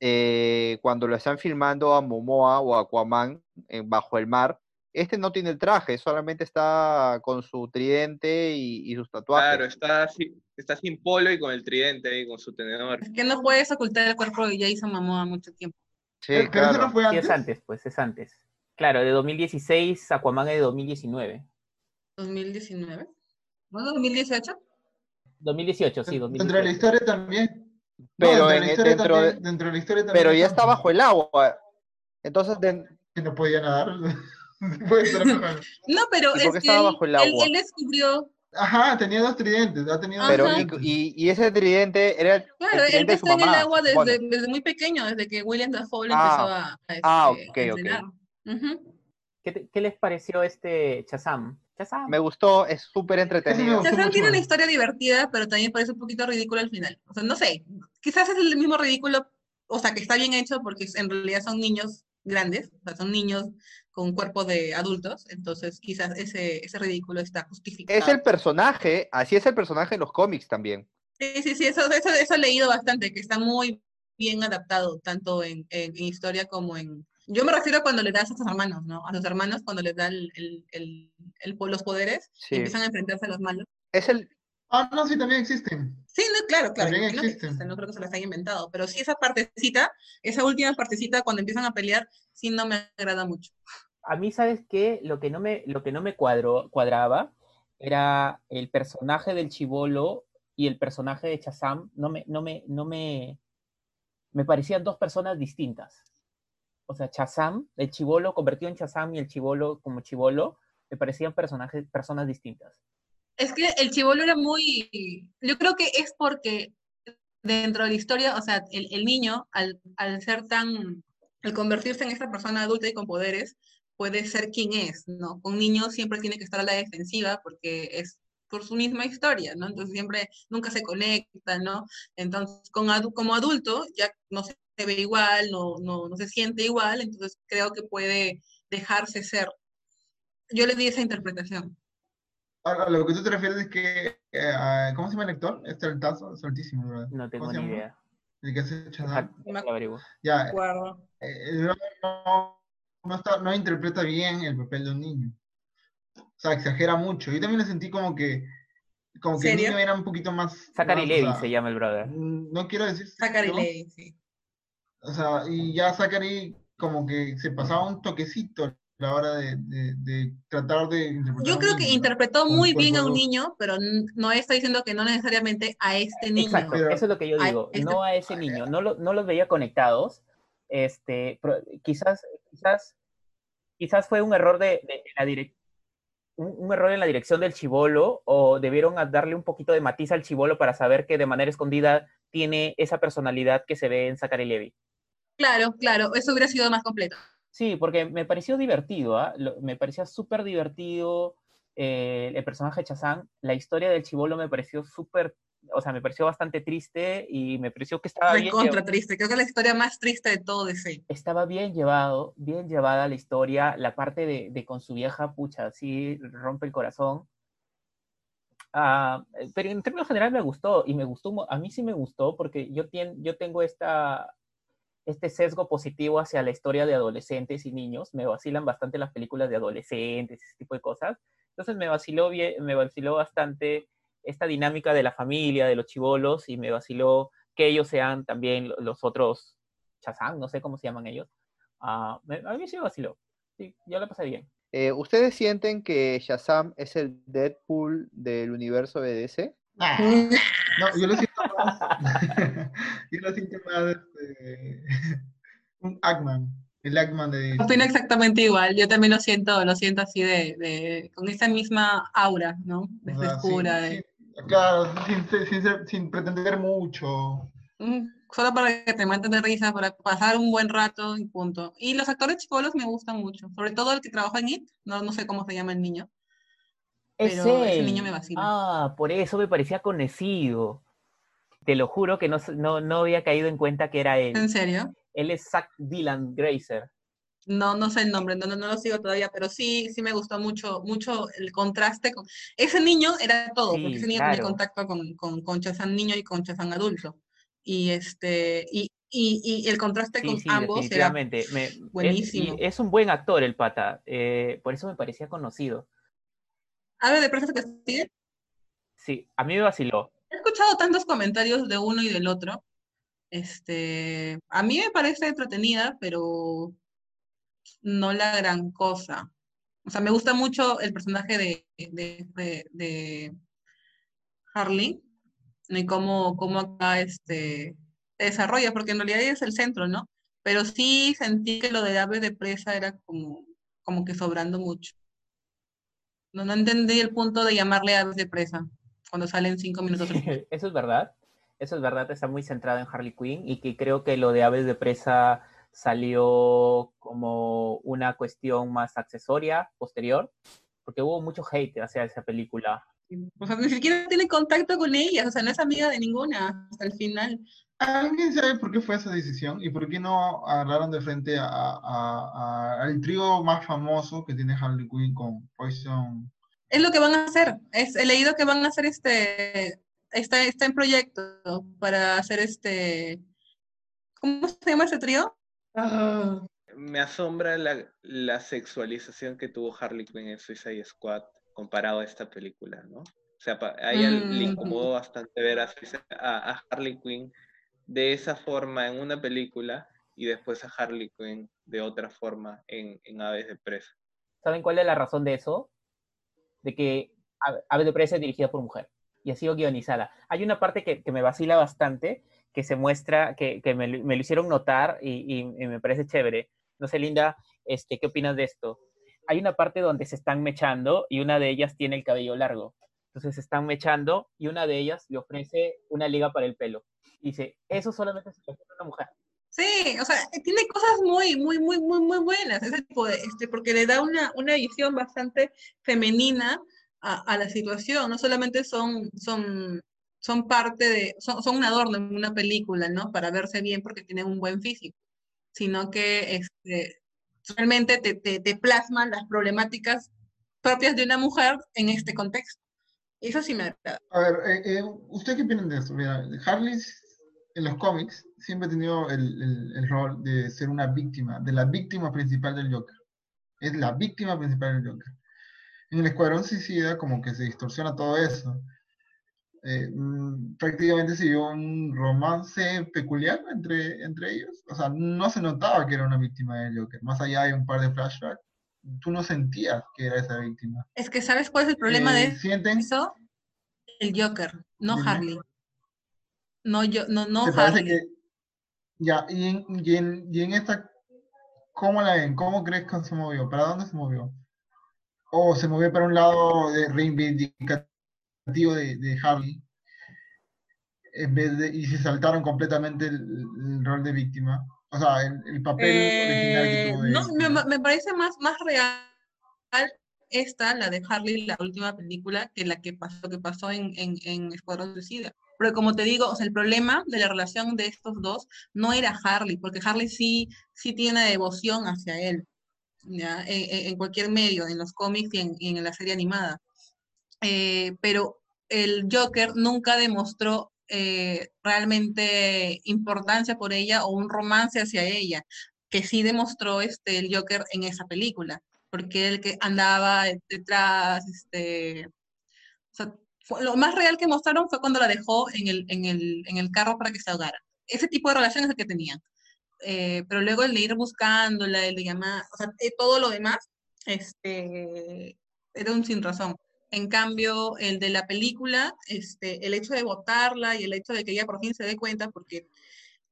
[SPEAKER 4] eh, cuando lo están filmando a Momoa o Aquaman bajo el mar, este no tiene el traje, solamente está con su tridente y, sus tatuajes.
[SPEAKER 3] Claro, está, está sin polo y con el tridente y con su tenedor.
[SPEAKER 2] Es que no puedes ocultar el cuerpo de Jason Momoa mucho tiempo.
[SPEAKER 4] Sí, claro.
[SPEAKER 5] no fue antes?
[SPEAKER 1] es antes, pues es antes. Claro, de 2016, Aquaman es de 2019.
[SPEAKER 2] ¿2019? ¿No 2018?
[SPEAKER 1] 2018, sí, 2018.
[SPEAKER 5] Dentro de la historia también.
[SPEAKER 4] Pero, dentro,
[SPEAKER 5] dentro, de la historia también.
[SPEAKER 4] Pero ya está bajo el agua. Entonces.
[SPEAKER 5] Que no podía nadar.
[SPEAKER 2] no, pero es que él, descubrió
[SPEAKER 5] Ajá, tenía dos tridentes, ha tenido
[SPEAKER 4] Pero, y, y, ese tridente era
[SPEAKER 2] Claro, él está en el agua desde, desde, muy pequeño, desde que William Dafoe ah,
[SPEAKER 4] empezó a, ah, este, ok,
[SPEAKER 1] ¿Qué, ¿Qué, les pareció este Chazam?
[SPEAKER 4] Me gustó, es súper entretenido.
[SPEAKER 2] Tiene una historia divertida, pero también parece un poquito ridículo al final. O sea, no sé, quizás es el mismo ridículo, o sea, que está bien hecho porque en realidad son niños grandes, o sea, son niños con cuerpo de adultos, entonces quizás ese, ese ridículo está justificado.
[SPEAKER 4] Es el personaje, así es el personaje en los cómics también.
[SPEAKER 2] Sí, sí, sí, eso, eso, eso he leído bastante, que está muy bien adaptado, tanto en, en, historia como en... Yo me refiero a cuando le das a sus hermanos, ¿no? A sus hermanos cuando les da el, el, el, los poderes y empiezan a enfrentarse a los malos.
[SPEAKER 4] Es el,
[SPEAKER 5] Ah, no, sí, también existen.
[SPEAKER 2] Sí, no, claro, claro.
[SPEAKER 5] También existen.
[SPEAKER 2] No creo que se las haya inventado. Pero sí, esa partecita, esa última partecita, cuando empiezan a pelear, sí no me agrada mucho.
[SPEAKER 1] A mí, ¿sabes qué? Lo que no me, lo que no me cuadro, cuadraba era el personaje del chivolo y el personaje de Chazam. No me, no me, no me, me parecían dos personas distintas. O sea, Chazam, el chivolo convertido en Chazam y el chivolo como chivolo, me parecían personajes, personas distintas.
[SPEAKER 2] Es que el chivolo era muy. Yo creo que es porque dentro de la historia, o sea, el, niño, al, al, ser tan. al convertirse en esta persona adulta y con poderes, puede ser quien es, ¿no? Con niños siempre tiene que estar a la defensiva porque es por su misma historia, ¿no? Entonces siempre, nunca se conecta, ¿no? Entonces, con como adulto ya no se ve igual, no, no, no se siente igual, entonces creo que puede dejarse ser. Yo le di esa interpretación.
[SPEAKER 5] A, lo que tú te refieres es que, eh, ¿cómo se llama el actor? Este altazo, es altísimo, ¿verdad?
[SPEAKER 1] No tengo ni idea.
[SPEAKER 5] El que hace Shazam.
[SPEAKER 1] Ya,
[SPEAKER 5] eh, no, no, está, no interpreta bien el papel de un niño. O sea, exagera mucho. Yo también le sentí como que como que el niño era un poquito más.
[SPEAKER 1] Zachary Levy se llama el brother.
[SPEAKER 5] Mm, no quiero decir.
[SPEAKER 2] Zachary Levy, sí.
[SPEAKER 5] O sea, y ya Zachary como que se pasaba un toquecito a la hora de, de, tratar de
[SPEAKER 2] interpretar. Yo creo que interpretó muy bien a un niño, pero no está diciendo que no necesariamente a este niño.
[SPEAKER 1] Exacto, eso es lo que yo digo, este no a ese niño, no, lo, no los veía conectados. Este, quizás, quizás, quizás fue un error de, de la dirección un, error en la dirección del chivolo o debieron darle un poquito de matiz al chivolo para saber que de manera escondida tiene esa personalidad que se ve en Zachary Levy.
[SPEAKER 2] Claro, claro, eso hubiera sido más completo.
[SPEAKER 1] Sí, porque me pareció divertido, ¿ah? me parecía súper divertido eh, el personaje de Chazán. La historia del chivolo me pareció súper o sea, me pareció bastante triste y me pareció que estaba
[SPEAKER 2] bien. contra triste, creo que es la historia más triste de todo de sí.
[SPEAKER 1] Estaba bien llevado, bien llevada la historia, la parte de, con su vieja, pucha, así rompe el corazón. Ah, pero en términos generales me gustó y me gustó, a mí sí me gustó porque yo, yo tengo esta, este sesgo positivo hacia la historia de adolescentes y niños, me vacilan bastante las películas de adolescentes, ese tipo de cosas. Entonces me vaciló, bien, me vaciló bastante esta dinámica de la familia, de los chivolos, y me vaciló que ellos sean también los otros Chazán, no sé cómo se llaman ellos. Ah, a mí sí me vaciló. Sí, yo la pasé bien.
[SPEAKER 4] Eh, ¿Ustedes sienten que Shazam es el Deadpool del universo BDS?
[SPEAKER 5] No, yo lo siento más. yo lo siento más este, un Ackman. El Ackman de.
[SPEAKER 2] Opino exactamente igual. Yo también lo siento, lo siento así de, con esa misma aura, ¿no? De frescura. de...
[SPEAKER 5] Claro, sin, sin, pretender mucho.
[SPEAKER 2] Mm, solo para que te maten de risa, para pasar un buen rato y punto. Y los actores chicolos me gustan mucho, sobre todo el que trabaja en IT, no, no sé cómo se llama el niño. Pero ese, niño me vacila.
[SPEAKER 1] Ah, por eso me parecía conocido. Te lo juro que no, no, no había caído en cuenta que era él.
[SPEAKER 2] ¿En serio?
[SPEAKER 1] Él es Zach Dylan Grazer.
[SPEAKER 2] No, no sé el nombre, no, no, lo sigo todavía, pero sí, sí me gustó mucho, mucho el contraste con... Ese niño era todo, porque ese niño tenía contacto con, con, con Chazán niño y con Chazán adulto. Y este, y, y, el contraste con ambos era buenísimo.
[SPEAKER 1] Es, un buen actor el pata, eh, por eso me parecía conocido.
[SPEAKER 2] ¿Ave de Presa que
[SPEAKER 1] Sí, a mí me vaciló.
[SPEAKER 2] He escuchado tantos comentarios de uno y del otro. Este, a mí me parece entretenida, pero no la gran cosa. O sea, me gusta mucho el personaje de, de, Harley y cómo, cómo acá este, se desarrolla, porque en realidad es el centro, ¿no? Pero sí sentí que lo de ave de presa era como, como que sobrando mucho. No, no entendí el punto de llamarle aves de presa cuando salen cinco minutos.
[SPEAKER 1] Eso es verdad. Eso es verdad, está muy centrado en Harley Quinn y que creo que lo de aves de presa salió como una cuestión más accesoria, posterior, porque hubo mucho hate hacia esa película.
[SPEAKER 2] O sea, ni siquiera tiene contacto con ella, o sea, no es amiga de ninguna hasta el final.
[SPEAKER 5] ¿Alguien sabe por qué fue esa decisión y por qué no agarraron de frente al trío más famoso que tiene Harley Quinn con Poison?
[SPEAKER 2] Es lo que van a hacer. Es, he leído que van a hacer este. Está, está en proyecto para hacer este. ¿Cómo se llama ese trío?
[SPEAKER 3] Ah. Me asombra la, sexualización que tuvo Harley Quinn en Suicide Squad comparado a esta película, ¿no? O sea, a ella le mm. incomodó bastante ver a, Harley Quinn de esa forma en una película y después a Harley Quinn de otra forma en, Aves de Presa.
[SPEAKER 1] ¿Saben cuál es la razón de eso? De que Aves de Presa es dirigida por mujer y ha sido guionizada. Hay una parte que, que me vacila bastante, que se muestra, que, que me, me, lo hicieron notar y, me parece chévere. No sé, Linda, este, ¿qué opinas de esto? Hay una parte donde se están mechando y una de ellas tiene el cabello largo. Entonces se están mechando y una de ellas le ofrece una liga para el pelo. Dice, eso solamente se le ofrece a una mujer.
[SPEAKER 2] Sí, o sea, tiene cosas muy, muy, muy, muy, muy buenas, este, porque le da una, una visión bastante femenina a, a la situación. No solamente son, son, son parte de, son, son un adorno en una película, ¿no? Para verse bien porque tienen un buen físico, sino que este, realmente te, plasman las problemáticas propias de una mujer en este contexto. Eso sí me agrada.
[SPEAKER 5] A ver, eh, eh, ¿usted qué opinan de esto? Mira, Harley en los cómics siempre ha tenido el, el, el, rol de ser una víctima, de la víctima principal del Joker. Es la víctima principal del Joker. En el Escuadrón Suicida como que se distorsiona todo eso. Eh, mm, prácticamente se dio un romance peculiar entre, entre ellos. O sea, no se notaba que era una víctima del Joker. Más allá de un par de flashbacks, tú no sentías que era esa víctima.
[SPEAKER 2] Es que ¿sabes cuál es el problema
[SPEAKER 5] Eh,
[SPEAKER 2] de
[SPEAKER 5] ¿Sienten?
[SPEAKER 2] eso? El Joker, no. Harley. No, yo, no, no
[SPEAKER 5] ¿Te parece
[SPEAKER 2] Harley.
[SPEAKER 5] que ya, y en, y en, y en esta, ¿cómo la ven? ¿Cómo crees que se movió? ¿Para dónde se movió? ¿O se movió para un lado de reivindicativo de, de Harley? En vez de, y se saltaron completamente el, el rol de víctima. O sea, el, el papel original que
[SPEAKER 2] Eh,
[SPEAKER 5] tuvo de
[SPEAKER 2] no, me,
[SPEAKER 5] víctima.
[SPEAKER 2] me parece más, más real esta, la de Harley, la última película, que la que pasó, que pasó en, en, en Escuadrón Suicida. Pero como te digo, o sea, el problema de la relación de estos dos no era Harley, porque Harley sí, sí tiene devoción hacia él, ¿ya? En, en- en cualquier medio, en los cómics y en, y en la serie animada. Eh, pero el Joker nunca demostró eh, realmente importancia por ella o un romance hacia ella, que sí demostró este, el Joker en esa película, porque el que andaba detrás, este, o sea, fue- lo más real que mostraron fue cuando la dejó en el, en el, en el carro para que se ahogara. Ese tipo de relación es el que tenían. Eh, pero luego el de ir buscándola, el de llamar, o sea, eh, todo lo demás, este, era un sin razón. En cambio, el de la película, este, el hecho de votarla y el hecho de que ella por fin se dé cuenta, porque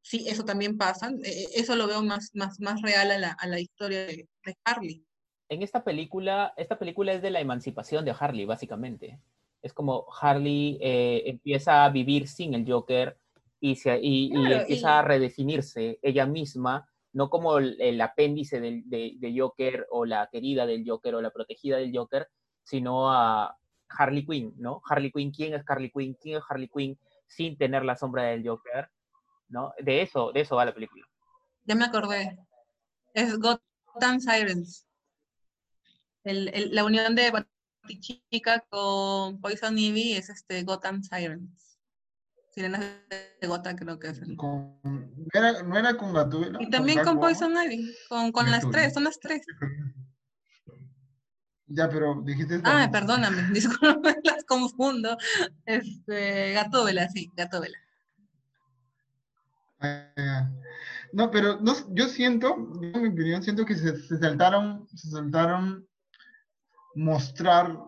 [SPEAKER 2] sí, eso también pasa, eh, eso lo veo más, más, más real a la, a la historia de, de Harley.
[SPEAKER 1] En esta película, esta película es de la emancipación de Harley, básicamente. Es como Harley eh, empieza a vivir sin el Joker y, se, y, empieza
[SPEAKER 2] y-
[SPEAKER 1] a redefinirse ella misma, no como el, el apéndice del, de, de Joker o la querida del Joker o la protegida del Joker, sino a Harley Quinn, ¿no? Harley Quinn, ¿quién es Harley Quinn? ¿Quién es Harley Quinn sin tener la sombra del Joker? ¿No? De eso, de eso va la película.
[SPEAKER 2] Ya me acordé. Es Gotham Sirens. El, el- la unión de Batichica con Poison Ivy es este Gotham Sirens. Sirenas de Gotham creo que es. el-
[SPEAKER 5] Con- ¿no, era, ¿No era con Gatúbela?
[SPEAKER 2] Y también con? Poison Ivy, con, con las tres, son las tres.
[SPEAKER 5] Ya, pero dijiste...
[SPEAKER 2] Ah, perdóname, disculpa, las confundo. Este, Gatúbela, sí, Gatúbela.
[SPEAKER 5] Ah, No, pero no, yo siento, en mi opinión, siento que se, se saltaron, se saltaron mostrar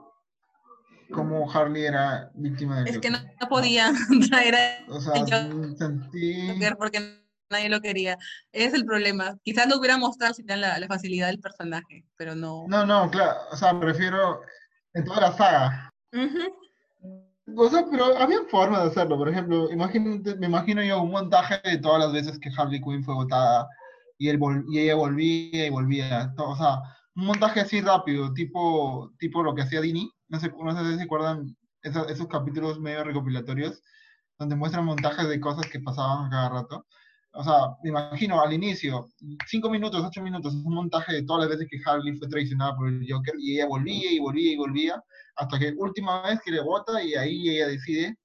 [SPEAKER 5] cómo Harley era víctima del
[SPEAKER 2] Es que no, podían traer a
[SPEAKER 5] O sea,
[SPEAKER 2] yo-
[SPEAKER 5] sentí...
[SPEAKER 2] Porque nadie lo quería. Ese es el problema. Quizás lo hubiera mostrado si tenían la, la facilidad del personaje, pero no.
[SPEAKER 5] No, no, claro, o sea, me refiero en toda la saga.
[SPEAKER 2] Ujú.
[SPEAKER 5] O sea, pero había forma de hacerlo. Por ejemplo, imagínate, me imagino yo un montaje de todas las veces que Harley Quinn fue votada y, él vol- y ella volvía y volvía. to- O sea, un montaje así rápido, tipo, tipo lo que hacía Dini. No sé, no sé si se acuerdan esos, esos capítulos medio recopilatorios donde muestran montajes de cosas que pasaban cada rato. O sea, me imagino al inicio, cinco minutos, ocho minutos, un montaje de todas las veces que Harley fue traicionada por el Joker y ella volvía y volvía y volvía hasta que última vez que le vota y ahí ella decide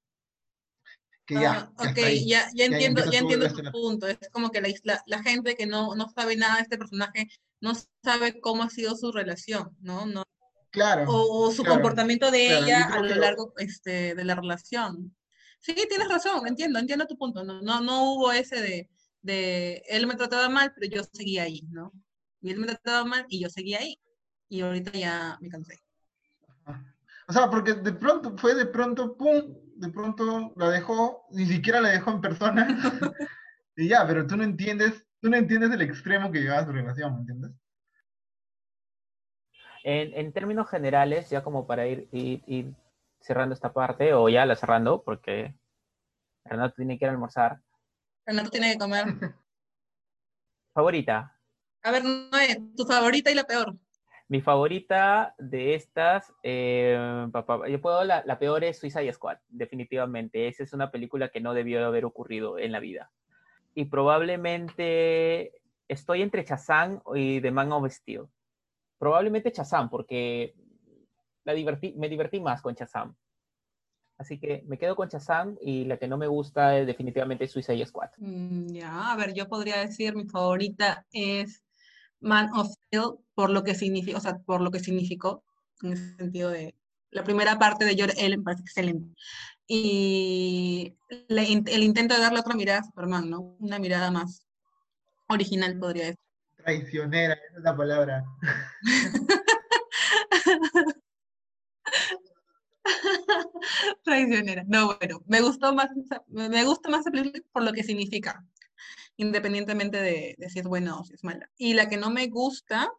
[SPEAKER 5] que ya,
[SPEAKER 2] Ah, ok,
[SPEAKER 5] ahí.
[SPEAKER 2] ya, ya entiendo, ya entiendo tu
[SPEAKER 5] la-
[SPEAKER 2] punto. Es como que la, la, la gente que no, no sabe nada de este personaje no sabe cómo ha sido su relación, ¿no? no
[SPEAKER 5] Claro,
[SPEAKER 2] o, o su
[SPEAKER 5] claro,
[SPEAKER 2] comportamiento de
[SPEAKER 5] claro,
[SPEAKER 2] ella a lo- largo este, de la relación. Sí, tienes razón, entiendo, entiendo tu punto. No, no, no hubo ese de, de él me trataba mal, pero yo seguía ahí, ¿no? Y él me trataba mal y yo seguía ahí. Y ahorita ya me cansé.
[SPEAKER 5] o sea, porque de pronto, fue de pronto, pum, de pronto la dejó, ni siquiera la dejó en persona, y ya, pero tú no entiendes, tú no entiendes el extremo que llevaba su relación, ¿me entiendes?
[SPEAKER 1] En, en términos generales, ya como para ir, ir, ir cerrando esta parte, o ya la cerrando, porque Renato tiene que ir a almorzar.
[SPEAKER 2] Renato tiene que comer.
[SPEAKER 1] Favorita.
[SPEAKER 2] A ver, Noé, tu favorita y la peor.
[SPEAKER 1] Mi favorita de estas, eh, papá, yo puedo, la, la peor es Suicide Squad, definitivamente. Esa es una película que no debió haber ocurrido en la vida. Y probablemente estoy entre Chazán y The Man of Steel. Probablemente Chazán, porque la divertí, me divertí más con Chazam. Así que me quedo con Chazam y la que no me gusta es definitivamente Suicide Squad.
[SPEAKER 2] Mm, ya, a ver, yo podría decir mi favorita es Man of Steel por lo que significa, o sea, por lo que significó en ese sentido de la primera parte de George Ellen parece excelente. Y la- el intento de darle otra mirada a Superman, ¿no? Una mirada más original, podría decir.
[SPEAKER 5] Traicionera, esa es la palabra.
[SPEAKER 2] Traicionera. No, bueno, me gustó más, me gusta más película por lo que significa, independientemente de, si es buena o si es mala. Y la que no me gusta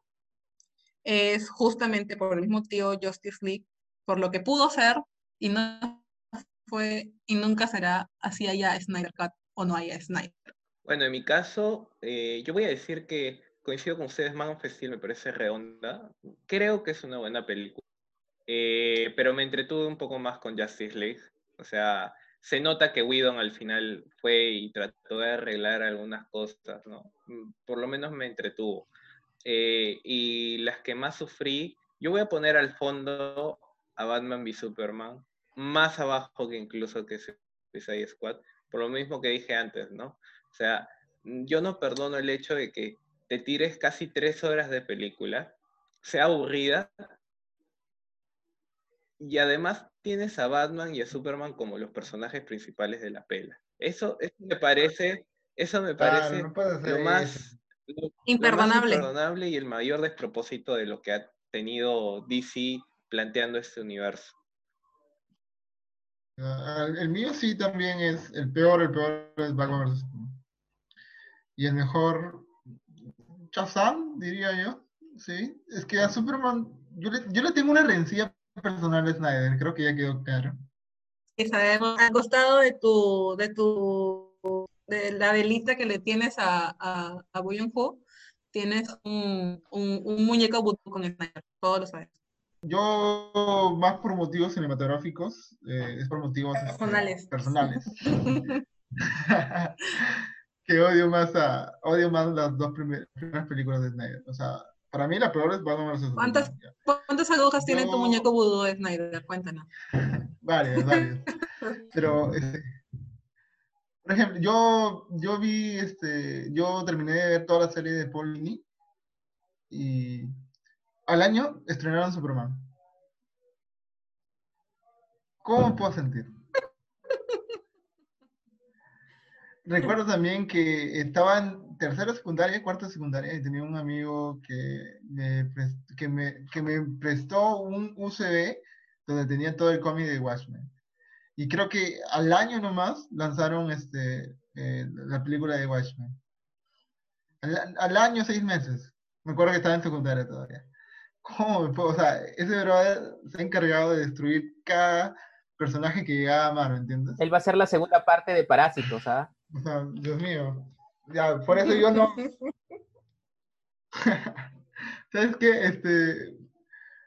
[SPEAKER 2] es justamente por el mismo motivo Justice League, por lo que pudo ser y no fue y nunca será así haya Snyder Cut o no haya Snyder.
[SPEAKER 3] Bueno, en mi caso, eh, yo voy a decir que coincido con ustedes, Man of Steel me parece redonda. Creo que es una buena película. Eh, pero me entretuve un poco más con Justice League. O sea, se nota que Whedon al final fue y trató de arreglar algunas cosas, ¿no? Mm, Por lo menos me entretuvo. Eh, y las que más sufrí, yo voy a poner al fondo a Batman v Superman, más abajo que incluso que Suicide Squad, por lo mismo que dije antes, ¿no? O sea, mm, yo no perdono el hecho de que te tires casi tres horas de película, sea aburrida, y además tienes a Batman y a Superman como los personajes principales de la pela. Eso, eso me parece, eso me parece
[SPEAKER 5] no
[SPEAKER 3] lo más, lo- lo más
[SPEAKER 2] Imperdonable.
[SPEAKER 3] imperdonable y el mayor despropósito de lo que ha tenido DC planteando este universo.
[SPEAKER 5] Ah, El mío sí también es el peor, el peor es Batman vs. Y el mejor, Shazam, diría yo. Sí, es que a Superman, yo le, yo le tengo una rencilla personal Snyder, creo que ya quedó claro.
[SPEAKER 2] que sabemos, al costado de tu, de tu, de la velita que le tienes a, a, a Joon-ho, tienes un, un, un muñeco con Snyder, todos lo sabes.
[SPEAKER 5] Yo, más por motivos cinematográficos, eh, es por motivos este,
[SPEAKER 2] Personales.
[SPEAKER 5] personales. que odio más a, odio más las dos primer- primeras películas de Snyder. O sea, para mí la peor es Batman vs.
[SPEAKER 2] ¿Cuántas? ¿Cuántas agujas tiene tu muñeco vudú de Snyder? Cuéntanos.
[SPEAKER 5] Varias, varias. Pero, este, por ejemplo, yo, yo vi, este, yo terminé de ver toda la serie de Paul Dini y al año estrenaron Superman. ¿Cómo puedo sentir? Recuerdo también que estaba en tercera secundaria, cuarta secundaria, y tenía un amigo que me, que me, que me prestó un USB donde tenía todo el cómic de Watchmen. Y creo que al año nomás lanzaron este, eh, la película de Watchmen. Al, al año, seis meses. Me acuerdo que estaba en secundaria todavía. ¿Cómo me puedo? O sea, ese brother se ha encargado de destruir cada personaje que llegaba a Marvel, ¿entiendes?
[SPEAKER 1] Él va a ser la segunda parte de Parásitos, ¿ah?
[SPEAKER 5] O sea, Dios mío. Ya, por eso yo no. ¿Sabes qué? Este,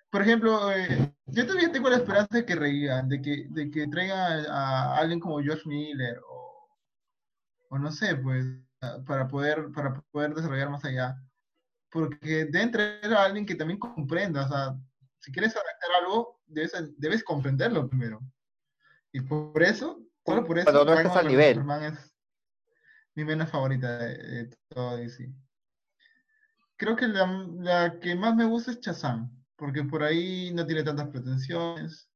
[SPEAKER 5] por ejemplo, eh, yo todavía tengo la esperanza de que reían, de que, de que traigan a, a alguien como Josh Miller o, o no sé, pues, para poder, para poder desarrollar más allá. Porque deben traer a alguien que también comprenda, o sea, si quieres adaptar algo, debes, debes comprenderlo primero. Y por eso, solo por eso,
[SPEAKER 4] Cuando no
[SPEAKER 5] Batman
[SPEAKER 4] estás al
[SPEAKER 5] vs
[SPEAKER 4] nivel.
[SPEAKER 5] Superman es mi menos favorita de, de todo DC. Creo que la, la que más me gusta es Shazam, porque por ahí no tiene tantas pretensiones.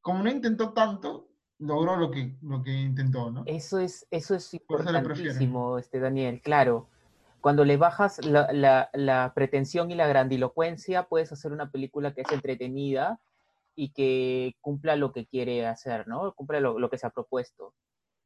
[SPEAKER 5] Como no intentó tanto, logró lo que, lo que intentó, ¿no?
[SPEAKER 1] Eso es, eso es
[SPEAKER 5] eso
[SPEAKER 1] importantísimo, este, Daniel, claro. Cuando le bajas la, la- la pretensión y la grandilocuencia, puedes hacer una película que es entretenida y que cumpla lo que quiere hacer, ¿no? Cumpla lo, lo que se ha propuesto.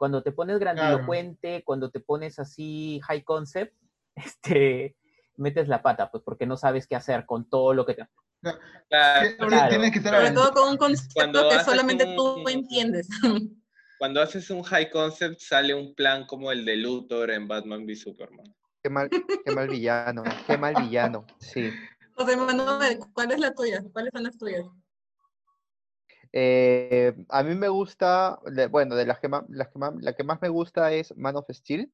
[SPEAKER 1] Cuando te pones grandilocuente, cuando te pones así high concept, este, metes la pata, pues porque no sabes qué hacer con todo lo que te...
[SPEAKER 3] Claro,
[SPEAKER 5] Tie-
[SPEAKER 1] claro.
[SPEAKER 5] Tienes que estar
[SPEAKER 2] Sobre todo con un concepto
[SPEAKER 3] Cuando
[SPEAKER 2] que solamente
[SPEAKER 3] un-
[SPEAKER 2] tú entiendes.
[SPEAKER 3] cuando haces un high concept sale un plan como el de Luthor en Batman v Superman.
[SPEAKER 4] Qué mal, qué mal villano, qué mal villano, sí.
[SPEAKER 2] José Manuel, ¿cuál es la tuya? ¿Cuáles son las tuyas?
[SPEAKER 4] Eh, a mí me gusta, bueno, de las que más, las que más, la que más me gusta es Man of Steel.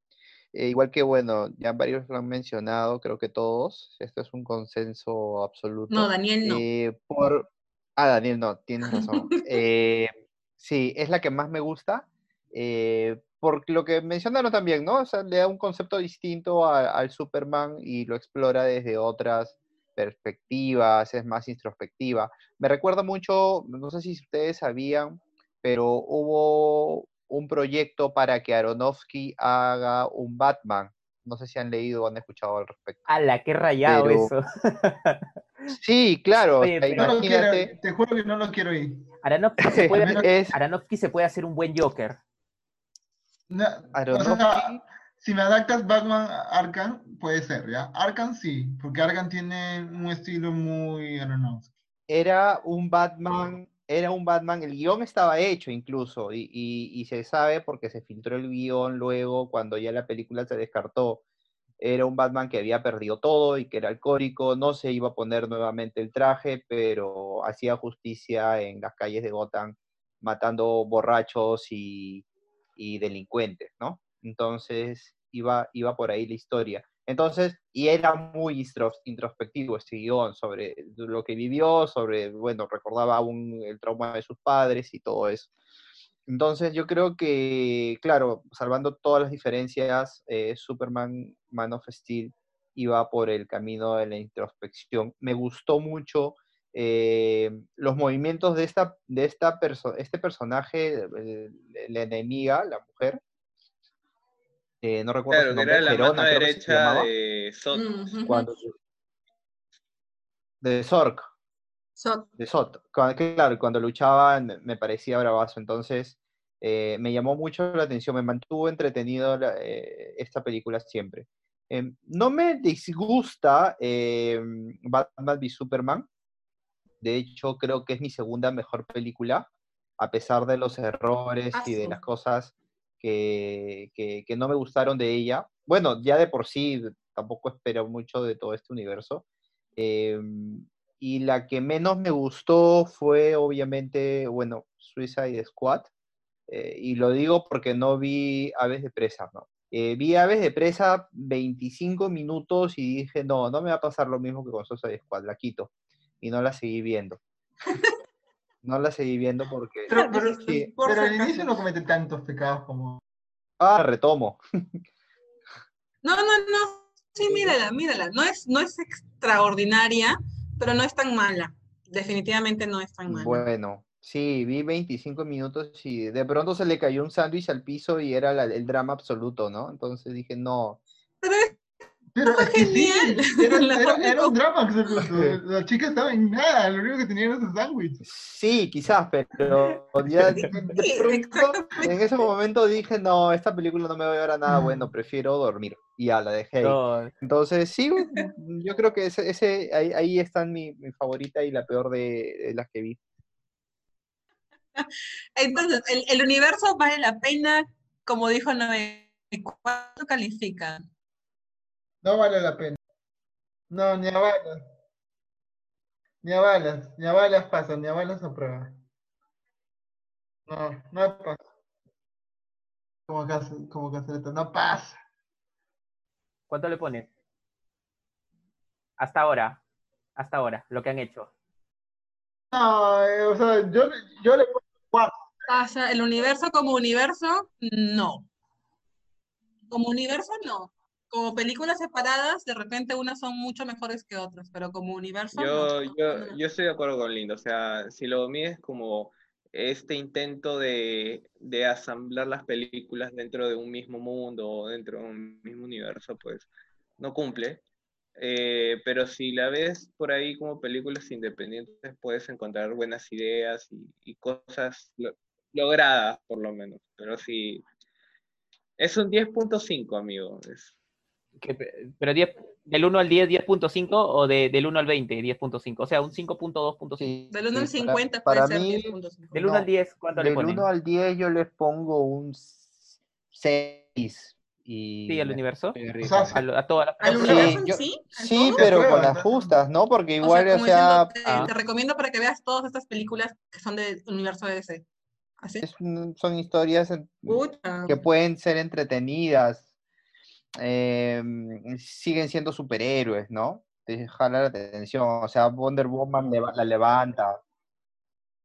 [SPEAKER 4] Eh, igual que, bueno, ya varios lo han mencionado, creo que todos. Esto es un consenso absoluto.
[SPEAKER 2] No, Daniel no.
[SPEAKER 4] Eh, por... Ah, Daniel, no, tienes razón. Sí, es la que más me gusta. por lo que mencionaron también, ¿no? O sea, le da un concepto distinto a- al Superman y lo explora desde otras perspectivas, es más introspectiva. Me recuerda mucho, no sé si ustedes sabían, pero hubo un proyecto para que Aronofsky haga un Batman. No sé si han leído o han escuchado al respecto.
[SPEAKER 1] ¡Hala, qué rayado
[SPEAKER 4] Pero-
[SPEAKER 1] eso!
[SPEAKER 4] Sí, claro.
[SPEAKER 1] Oye,
[SPEAKER 4] o sea,
[SPEAKER 1] pero-
[SPEAKER 5] No quiero, te juro que no lo quiero ir.
[SPEAKER 1] Aronofsky se, puede,
[SPEAKER 4] es
[SPEAKER 1] Aronofsky se puede hacer un buen Joker.
[SPEAKER 5] No, o
[SPEAKER 4] Aronofsky.
[SPEAKER 5] sea, si me adaptas Batman Arkham, puede ser, ¿ya? Arkham sí, porque Arkham tiene un estilo muy
[SPEAKER 4] era un Batman, era un Batman, el guion estaba hecho incluso, y, se sabe porque se filtró el guion luego cuando ya la película se descartó. Era un Batman que había perdido todo y que era alcohólico, no se iba a poner nuevamente el traje, pero hacía justicia en las calles de Gotham, matando borrachos y delincuentes, ¿no? Entonces iba, iba por ahí la historia. Entonces, y era muy intros- introspectivo este guion sobre lo que vivió, sobre, bueno, recordaba aún el trauma de sus padres y todo eso. Entonces, yo creo que, claro, salvando todas las diferencias, eh, Superman, Man of Steel iba por el camino de la introspección. Me gustó mucho eh, los movimientos de esta, de esta perso este personaje, la enemiga, la mujer. Eh, no recuerdo
[SPEAKER 3] Claro,
[SPEAKER 4] su
[SPEAKER 3] que
[SPEAKER 4] nombre,
[SPEAKER 3] era la mano
[SPEAKER 4] creo que se
[SPEAKER 3] derecha
[SPEAKER 4] llamaba
[SPEAKER 3] de
[SPEAKER 2] ujú.
[SPEAKER 4] cuando de Zork,
[SPEAKER 2] So-
[SPEAKER 4] de Cuando- claro, cuando luchaban me parecía bravazo, entonces eh, me llamó mucho la atención, me mantuvo entretenido la- eh, esta película siempre. Em, no me disgusta eh, Batman v Superman, de hecho creo que es mi segunda mejor película, a pesar de los errores y de las cosas que, no me gustaron de ella. Bueno, ya de por sí tampoco espero mucho de todo este universo. Em, y la que menos me gustó fue, obviamente, bueno, Suicide Squad. eh, y lo digo porque no vi Aves de Presa, ¿no? Eh, vi Aves de Presa 25 minutos y dije, no, no me va a pasar lo mismo que con Suicide Squad, la quito. Y no la seguí viendo. No la seguí viendo porque...
[SPEAKER 5] Pero, pero,
[SPEAKER 4] Sí.
[SPEAKER 2] Por
[SPEAKER 5] pero al inicio no comete tantos pecados como...
[SPEAKER 4] Ah, retomo.
[SPEAKER 2] No, no, no. Sí, mírala, mírala. No es, no es extraordinaria, pero no es tan mala. Definitivamente no es tan mala.
[SPEAKER 4] Bueno, sí, vi 25 minutos y de pronto se le cayó un sándwich al piso y era la- el drama absoluto, ¿no? Entonces dije, no.
[SPEAKER 2] Pero Fue
[SPEAKER 5] es que sí,
[SPEAKER 2] genial.
[SPEAKER 5] era, un drama. La chica estaba en nada, lo único que tenía era ese sándwich.
[SPEAKER 4] Sí, quizás, pero ya
[SPEAKER 2] Sí,
[SPEAKER 4] pronto en ese momento dije, no, esta película no me va a llevar a nada bueno, prefiero dormir. Y ya la dejé ahí.
[SPEAKER 1] No,
[SPEAKER 4] Entonces, sí, yo creo que ese, ese ahí, ahí están mi, mi favorita y la peor de, de las que vi.
[SPEAKER 2] Entonces, el, el universo vale la pena, como dijo Noé. ¿Cuánto califica?
[SPEAKER 5] No vale la pena. No, ni a balas. Ni a balas, ni a balas pasa, ni a balas aprueba. No, no pasa. Como que, como que no pasa.
[SPEAKER 1] ¿Cuánto le pones? Hasta ahora. Hasta ahora, lo que han hecho.
[SPEAKER 5] No, eh, o sea, yo, yo le pongo cuatro.
[SPEAKER 2] Pasa, el universo como universo, no. Como universo, no. Como películas separadas, de repente unas son mucho mejores que otras, pero como universo,
[SPEAKER 3] Yo,
[SPEAKER 2] no.
[SPEAKER 3] yo, yo estoy de acuerdo con Lindo, o sea, si lo mides como este intento de, de asamblar las películas dentro de un mismo mundo o dentro de un mismo universo, pues no cumple. Eh, pero si la ves por ahí como películas independientes, puedes encontrar buenas ideas y, y cosas lo- logradas, por lo menos. Pero sí, es un 10.5, amigo. Es,
[SPEAKER 1] Que- pero 10, del 1 al 10, 10.5 o de, del 1 al 20, 10.5. O sea, un 5.2.5.
[SPEAKER 4] Sí,
[SPEAKER 2] Del 1 al
[SPEAKER 4] sí, para-
[SPEAKER 2] 50
[SPEAKER 4] para
[SPEAKER 2] puede ser
[SPEAKER 4] mí,
[SPEAKER 2] 10.5.
[SPEAKER 1] Del 1 al
[SPEAKER 4] No,
[SPEAKER 1] 10, ¿cuánto le
[SPEAKER 4] Del
[SPEAKER 1] ponen?
[SPEAKER 4] 1 al 10 yo les pongo un 6. y
[SPEAKER 1] Sí,
[SPEAKER 4] me
[SPEAKER 1] universo.
[SPEAKER 5] O sea,
[SPEAKER 1] A, a todas las
[SPEAKER 2] ¿Al
[SPEAKER 4] Sí,
[SPEAKER 2] universo en
[SPEAKER 4] yo-
[SPEAKER 2] sí? ¿A
[SPEAKER 4] Sí, pero con las justas, ¿no? Porque
[SPEAKER 2] O
[SPEAKER 4] igual,
[SPEAKER 2] sea,
[SPEAKER 4] o sea,
[SPEAKER 2] diciendo, te,
[SPEAKER 1] ah.
[SPEAKER 2] te recomiendo para que veas todas estas películas que son del universo de DC. ¿Así?
[SPEAKER 4] es son historias
[SPEAKER 2] Pucha.
[SPEAKER 4] que pueden ser entretenidas. Em, siguen siendo superhéroes, ¿no? Te jala la atención. O sea, Wonder Woman la levanta.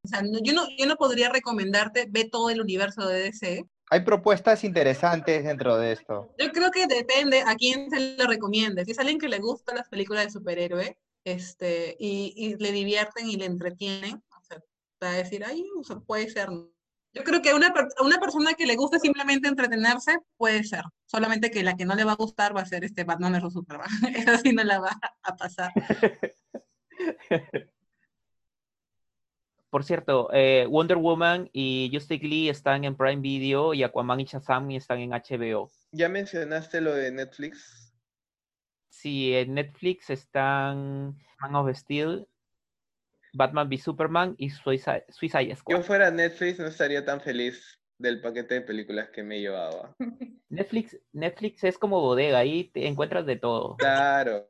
[SPEAKER 2] O sea, no- yo, no, yo no podría recomendarte ve todo el universo de DC.
[SPEAKER 4] Hay propuestas interesantes dentro de esto.
[SPEAKER 2] Yo creo que depende a quién se lo recomiende. Si es alguien que le gustan las películas de superhéroe este, y, y le divierten y le entretienen, o sea, va a decir, ay, o sea, puede ser. Yo creo que a una, una persona que le guste simplemente entretenerse, puede ser. Solamente que la que no le va a gustar va a ser este Batman vs Superman. Esa sí no la va a pasar.
[SPEAKER 1] Por cierto, eh, Wonder Woman y Justice League están en Prime Video y Aquaman y Shazam están en HBO.
[SPEAKER 3] ¿Ya mencionaste lo de Netflix?
[SPEAKER 1] Sí, en Netflix están Man of Steel, Batman v Superman y Suicide, Suicide Squad.
[SPEAKER 3] Yo fuera Netflix no estaría tan feliz del paquete de películas que me llevaba.
[SPEAKER 1] Netflix, Netflix es como bodega, ahí te encuentras de todo.
[SPEAKER 3] Claro.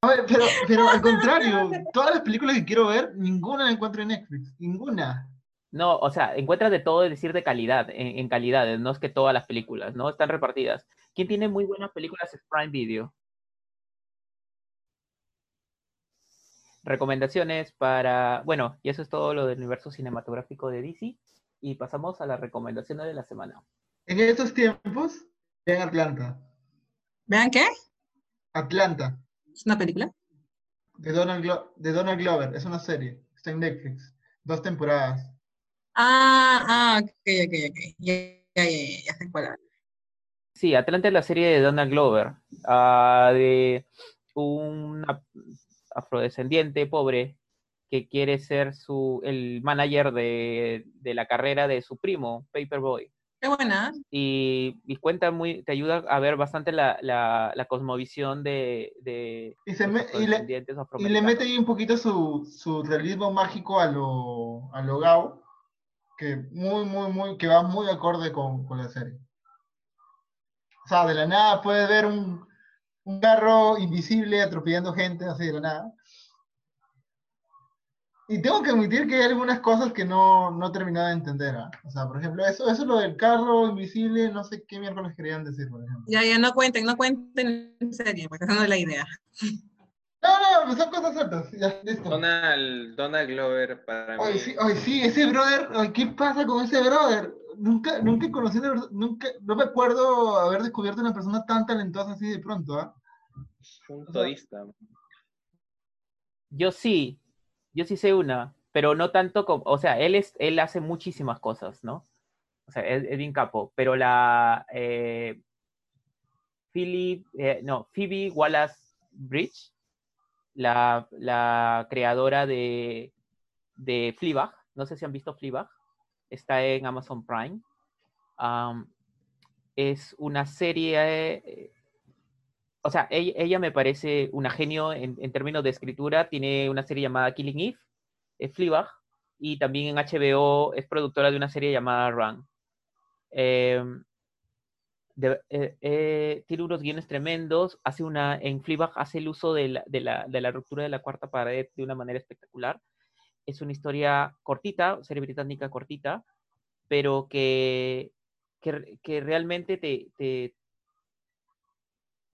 [SPEAKER 5] A ver, pero, pero al contrario, todas las películas que quiero ver, ninguna la encuentro en Netflix. Ninguna.
[SPEAKER 1] No, o sea, encuentras de todo, es decir, de calidad, en, en calidades, no es que todas las películas, ¿no? Están repartidas. ¿Quién tiene muy buenas películas es Prime Video. Recomendaciones para, bueno, y eso es todo lo del universo cinematográfico de DC. Y pasamos a las recomendaciones de la semana.
[SPEAKER 5] En estos tiempos, vean Atlanta.
[SPEAKER 2] ¿Vean qué?
[SPEAKER 5] Atlanta,
[SPEAKER 2] ¿Es una película?
[SPEAKER 5] de Donald, Glo- de Donald Glover. Es una serie. Está en Netflix. Dos temporadas.
[SPEAKER 2] Ah, ah, ok, ok, ok. Ya, ya, ya, ya, ya sé cuál.
[SPEAKER 1] Sí, Atlanta es la serie de Donald Glover, ah, de un af- afrodescendiente pobre que quiere ser su, el manager de, de la carrera de su primo, Paperboy.
[SPEAKER 2] Qué buena.
[SPEAKER 1] Y, y cuenta muy, te ayuda a ver bastante la, la, la cosmovisión de, de
[SPEAKER 5] Y, se me- y, le,
[SPEAKER 1] afrodescendientes
[SPEAKER 5] y le
[SPEAKER 1] afroamericanos.
[SPEAKER 5] mete ahí un poquito su, su realismo mágico a lo, a lo Gao, que muy, muy, muy, que va muy acorde con, con la serie. O sea, de la nada puedes ver un, un carro invisible atropellando gente así de la nada. Y tengo que admitir que hay algunas cosas que no, no he terminado de entender. ¿ah? O sea, por ejemplo, eso, eso lo del carro invisible, no sé qué miércoles querían decir, por ejemplo.
[SPEAKER 2] Ya, ya, no cuenten, no cuenten en serio, porque esa no es la idea.
[SPEAKER 5] No, no, son cosas. Ya, listo.
[SPEAKER 3] Donald, Donald Glover para
[SPEAKER 5] Ay,
[SPEAKER 3] mí.
[SPEAKER 5] sí, ay, sí, ese brother, ay, ¿qué pasa con ese brother? Nunca, nunca conocí, una nunca, no me acuerdo haber descubierto una persona tan talentosa así de pronto, ¿ah?
[SPEAKER 3] Un todista.
[SPEAKER 1] Yo sí, yo sí sé una, pero no tanto como, o sea, él es, él hace muchísimas cosas, ¿no? O sea, es, es bien capo, pero la eh, Philip, eh, no, Phoebe Wallace Bridge, la, creadora de, de no sé si han visto Fleabag, está en Amazon Prime. Es una serie eh, o sea, ella, me parece una genio en, términos de escritura. Tiene una serie llamada Killing Eve, es Fleabag, y también en HBO es productora de una serie llamada Run. Eh, eh, eh, tiene unos guiones tremendos. Hace una, en Fleabag hace el uso de la, de, la, de la ruptura de la cuarta pared de una manera espectacular. Es una historia cortita, serie británica cortita, pero que, que, realmente te,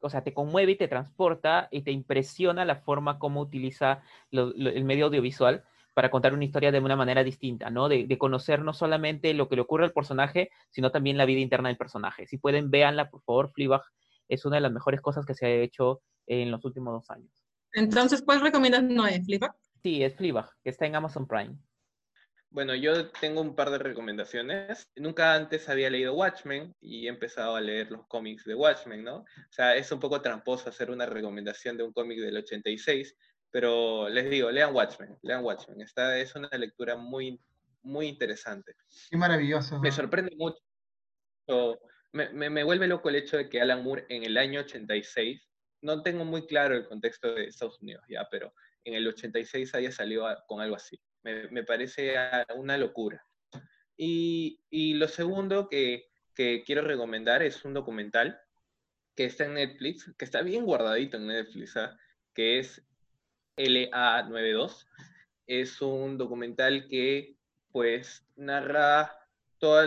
[SPEAKER 1] o sea, te conmueve y te transporta y te impresiona la forma como utiliza el medio audiovisual para contar una historia de una manera distinta, ¿no? De, de conocer no solamente lo que le ocurre al personaje, sino también la vida interna del personaje. Si pueden, véanla, por favor. Fleabag es una de las mejores cosas que se ha hecho en los últimos dos años.
[SPEAKER 2] Entonces, ¿cuál recomiendas no es, Flipa?
[SPEAKER 1] Sí, es Fleabag, que está en Amazon Prime.
[SPEAKER 3] Bueno, yo tengo un par de recomendaciones. Nunca antes había leído Watchmen y he empezado a leer los cómics de Watchmen, ¿no? O sea, es un poco tramposo hacer una recomendación de un cómic del 86, pero les digo, lean Watchmen, lean Watchmen. Esta es una lectura muy, muy interesante.
[SPEAKER 5] Qué maravilloso.
[SPEAKER 3] Me sorprende mucho, me, me- me vuelve loco el hecho de que Alan Moore en el año 86, no tengo muy claro el contexto de Estados Unidos ya, pero en el 86 haya salido con algo así. Me, me parece una locura. Y, y lo segundo que, que quiero recomendar es un documental que está en Netflix, que está bien guardadito en Netflix, ¿ah? que es LA92. Es un documental que pues narra todo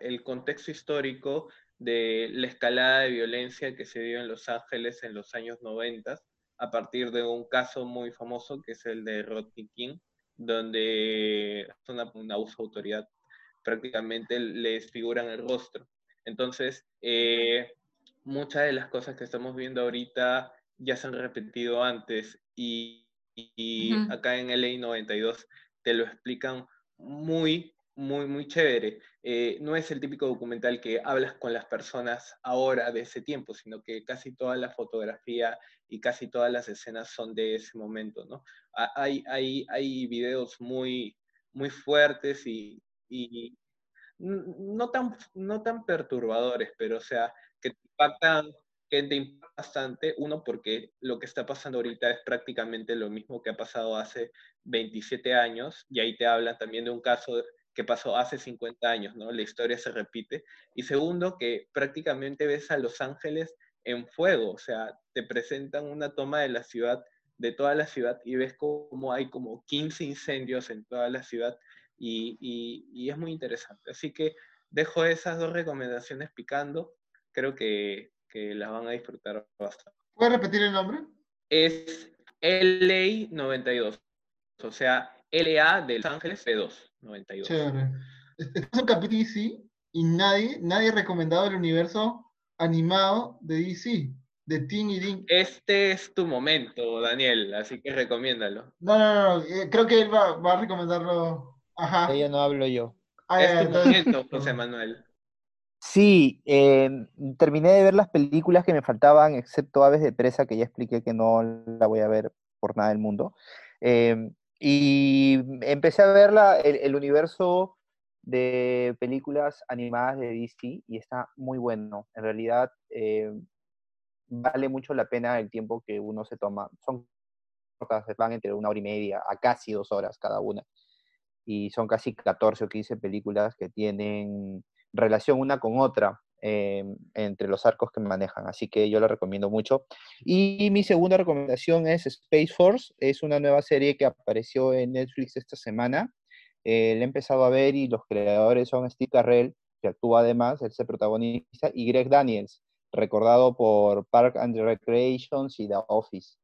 [SPEAKER 3] el contexto histórico de la escalada de violencia que se dio en Los Ángeles en los años 90, a partir de un caso muy famoso que es el de Rodney King, donde una, una abuso autoridad prácticamente le desfiguran el rostro. Entonces, eh, muchas de las cosas que estamos viendo ahorita ya se han repetido antes y, acá en el 92 te lo explican muy, muy, muy chévere. Eh, no es el típico documental que hablas con las personas ahora de ese tiempo, sino que casi toda la fotografía y casi todas las escenas son de ese momento, ¿no? Hay, hay, hay videos muy, muy fuertes y, y no, tan, no tan perturbadores, pero o sea, que te impactan, que te impactan bastante, uno porque lo que está pasando ahorita es prácticamente lo mismo que ha pasado hace 27 años, y ahí te hablan también de un caso que pasó hace 50 años, ¿no? La historia se repite. Y segundo, que prácticamente ves a Los Ángeles en fuego, o sea, te presentan una toma de la ciudad, de toda la ciudad, y ves como hay como 15 incendios en toda la ciudad, y, y, es muy interesante. Así que dejo esas dos recomendaciones picando, creo que, que las van a disfrutar bastante.
[SPEAKER 5] ¿Puedes repetir el nombre?
[SPEAKER 3] Es LA 92, o sea, LA de Los Ángeles P2 92. Chévere.
[SPEAKER 5] Este es un capítulo DC y nadie, nadie ha recomendado el universo animado de DC, de Teen y Ding.
[SPEAKER 3] Este es tu momento, Daniel, así que recomiéndalo.
[SPEAKER 5] No, no, no, eh, creo que él va, va, a recomendarlo. Ajá.
[SPEAKER 4] Ella no hablo yo.
[SPEAKER 3] Ah, es tu momento, José Manuel.
[SPEAKER 4] Sí, eh, terminé de ver las películas que me faltaban, excepto Aves de Presa, que ya expliqué que no la voy a ver por nada del mundo. Eh, y empecé a ver el, universo de películas animadas de DC y está muy bueno. En realidad, eh, vale mucho la pena el tiempo que uno se toma. Son cortas, van entre una hora y media a casi dos horas cada una. Y son casi 14 o 15 películas que tienen relación una con otra. Em, entre los arcos que manejan, así que yo la recomiendo mucho. Y mi segunda recomendación es Space Force, es una nueva serie que apareció en Netflix esta semana. Eh, la he empezado a ver y los creadores son Steve Carrell, que actúa además, él es el protagonista, y Greg Daniels, recordado por Park and Recreations y The Office.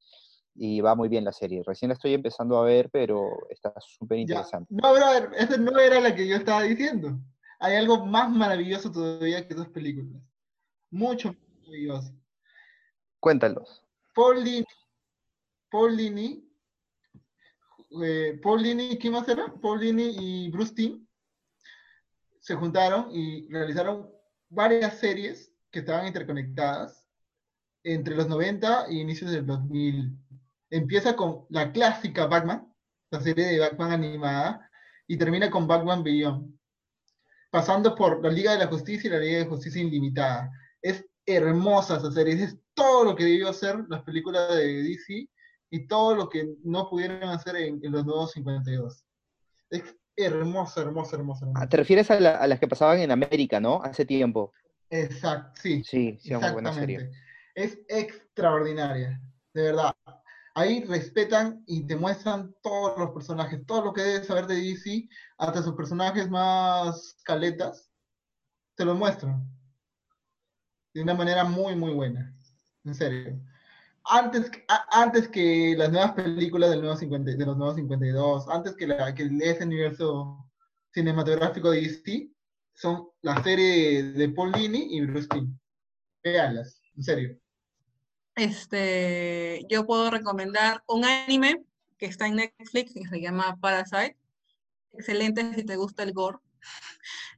[SPEAKER 4] Y va muy bien la serie. Recién la estoy empezando a ver, pero está súper interesante.
[SPEAKER 5] No, brother, esa no era la que yo estaba diciendo hay algo más maravilloso todavía que esas películas. Mucho más maravilloso.
[SPEAKER 4] Cuéntalos.
[SPEAKER 5] Paul Dini, Paul Dini, eh, Paul Dini, ¿quién más era? Paul Dini y Bruce Timm se juntaron y realizaron varias series que estaban interconectadas entre los 90 y inicios del 2000. Empieza con la clásica Batman, la serie de Batman animada, y termina con Batman Beyond pasando por la Liga de la Justicia y la Liga de Justicia Ilimitada. Es hermosa esa serie, es todo lo que debió hacer las películas de DC y todo lo que no pudieron hacer en, los nuevos 52. Es hermosa, hermosa, hermosa.
[SPEAKER 4] Ah, te refieres a, las que pasaban en América, ¿no? Hace tiempo.
[SPEAKER 5] Exacto, sí.
[SPEAKER 4] Sí, sí, una buena serie.
[SPEAKER 5] Es extraordinaria, de verdad ahí respetan y te muestran todos los personajes, todo lo que debes saber de DC, hasta sus personajes más caletas, te lo muestran. De una manera muy, muy buena. En serio. Antes, antes que las nuevas películas del nuevo 50, de los nuevos 52, antes que, la, que ese universo cinematográfico de DC, son la serie de Paul Dini y Bruce Timm. Véanlas, en serio.
[SPEAKER 2] Este, yo puedo recomendar un anime que está en Netflix y se llama Parasite. Excelente si te gusta el gore.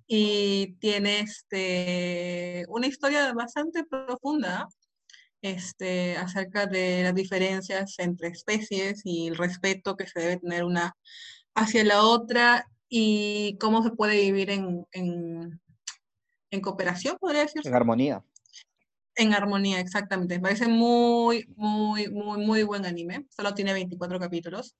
[SPEAKER 2] Y tiene este, una historia bastante profunda este, acerca de las diferencias entre especies y el respeto que se debe tener una hacia la otra y cómo se puede vivir en, en, en cooperación, podría decirse.
[SPEAKER 4] En armonía.
[SPEAKER 2] En armonía, exactamente. Me parece muy, muy, muy, muy buen anime. Solo tiene 24 capítulos.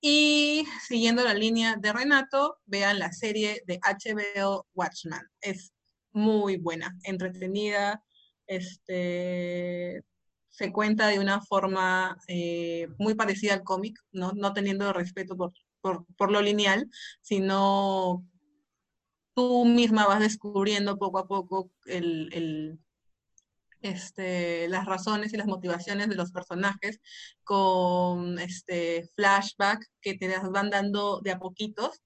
[SPEAKER 2] Y siguiendo la línea de Renato, vean la serie de HBO Watchman. Es muy buena, entretenida, este, se cuenta de una forma eh, muy parecida al cómic, ¿no? no teniendo respeto por, por, lo lineal, sino tú misma vas descubriendo poco a poco el, este, las razones y las motivaciones de los personajes con este flashback que te van dando de a poquitos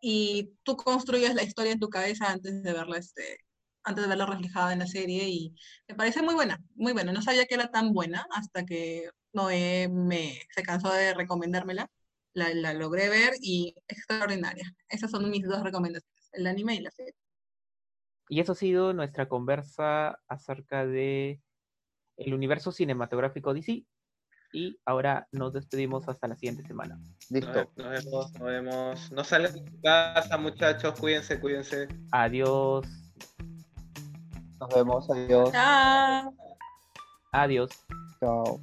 [SPEAKER 2] y tú construyes la historia en tu cabeza antes de verla este, antes de verla reflejada en la serie y me parece muy buena, muy buena. No sabía que era tan buena hasta que Noé me, se cansó de recomendármela. La, la logré ver y extraordinaria. Esas son mis dos recomendaciones, el anime y la serie.
[SPEAKER 1] Y eso ha sido nuestra conversa acerca de el universo cinematográfico DC. Y ahora nos despedimos hasta la siguiente semana.
[SPEAKER 3] Listo. Nos, vemos, nos vemos. No salen de casa, muchachos. Cuídense, cuídense.
[SPEAKER 1] Adiós.
[SPEAKER 4] Nos vemos, adiós.
[SPEAKER 2] Chao.
[SPEAKER 1] Adiós.
[SPEAKER 4] Chao.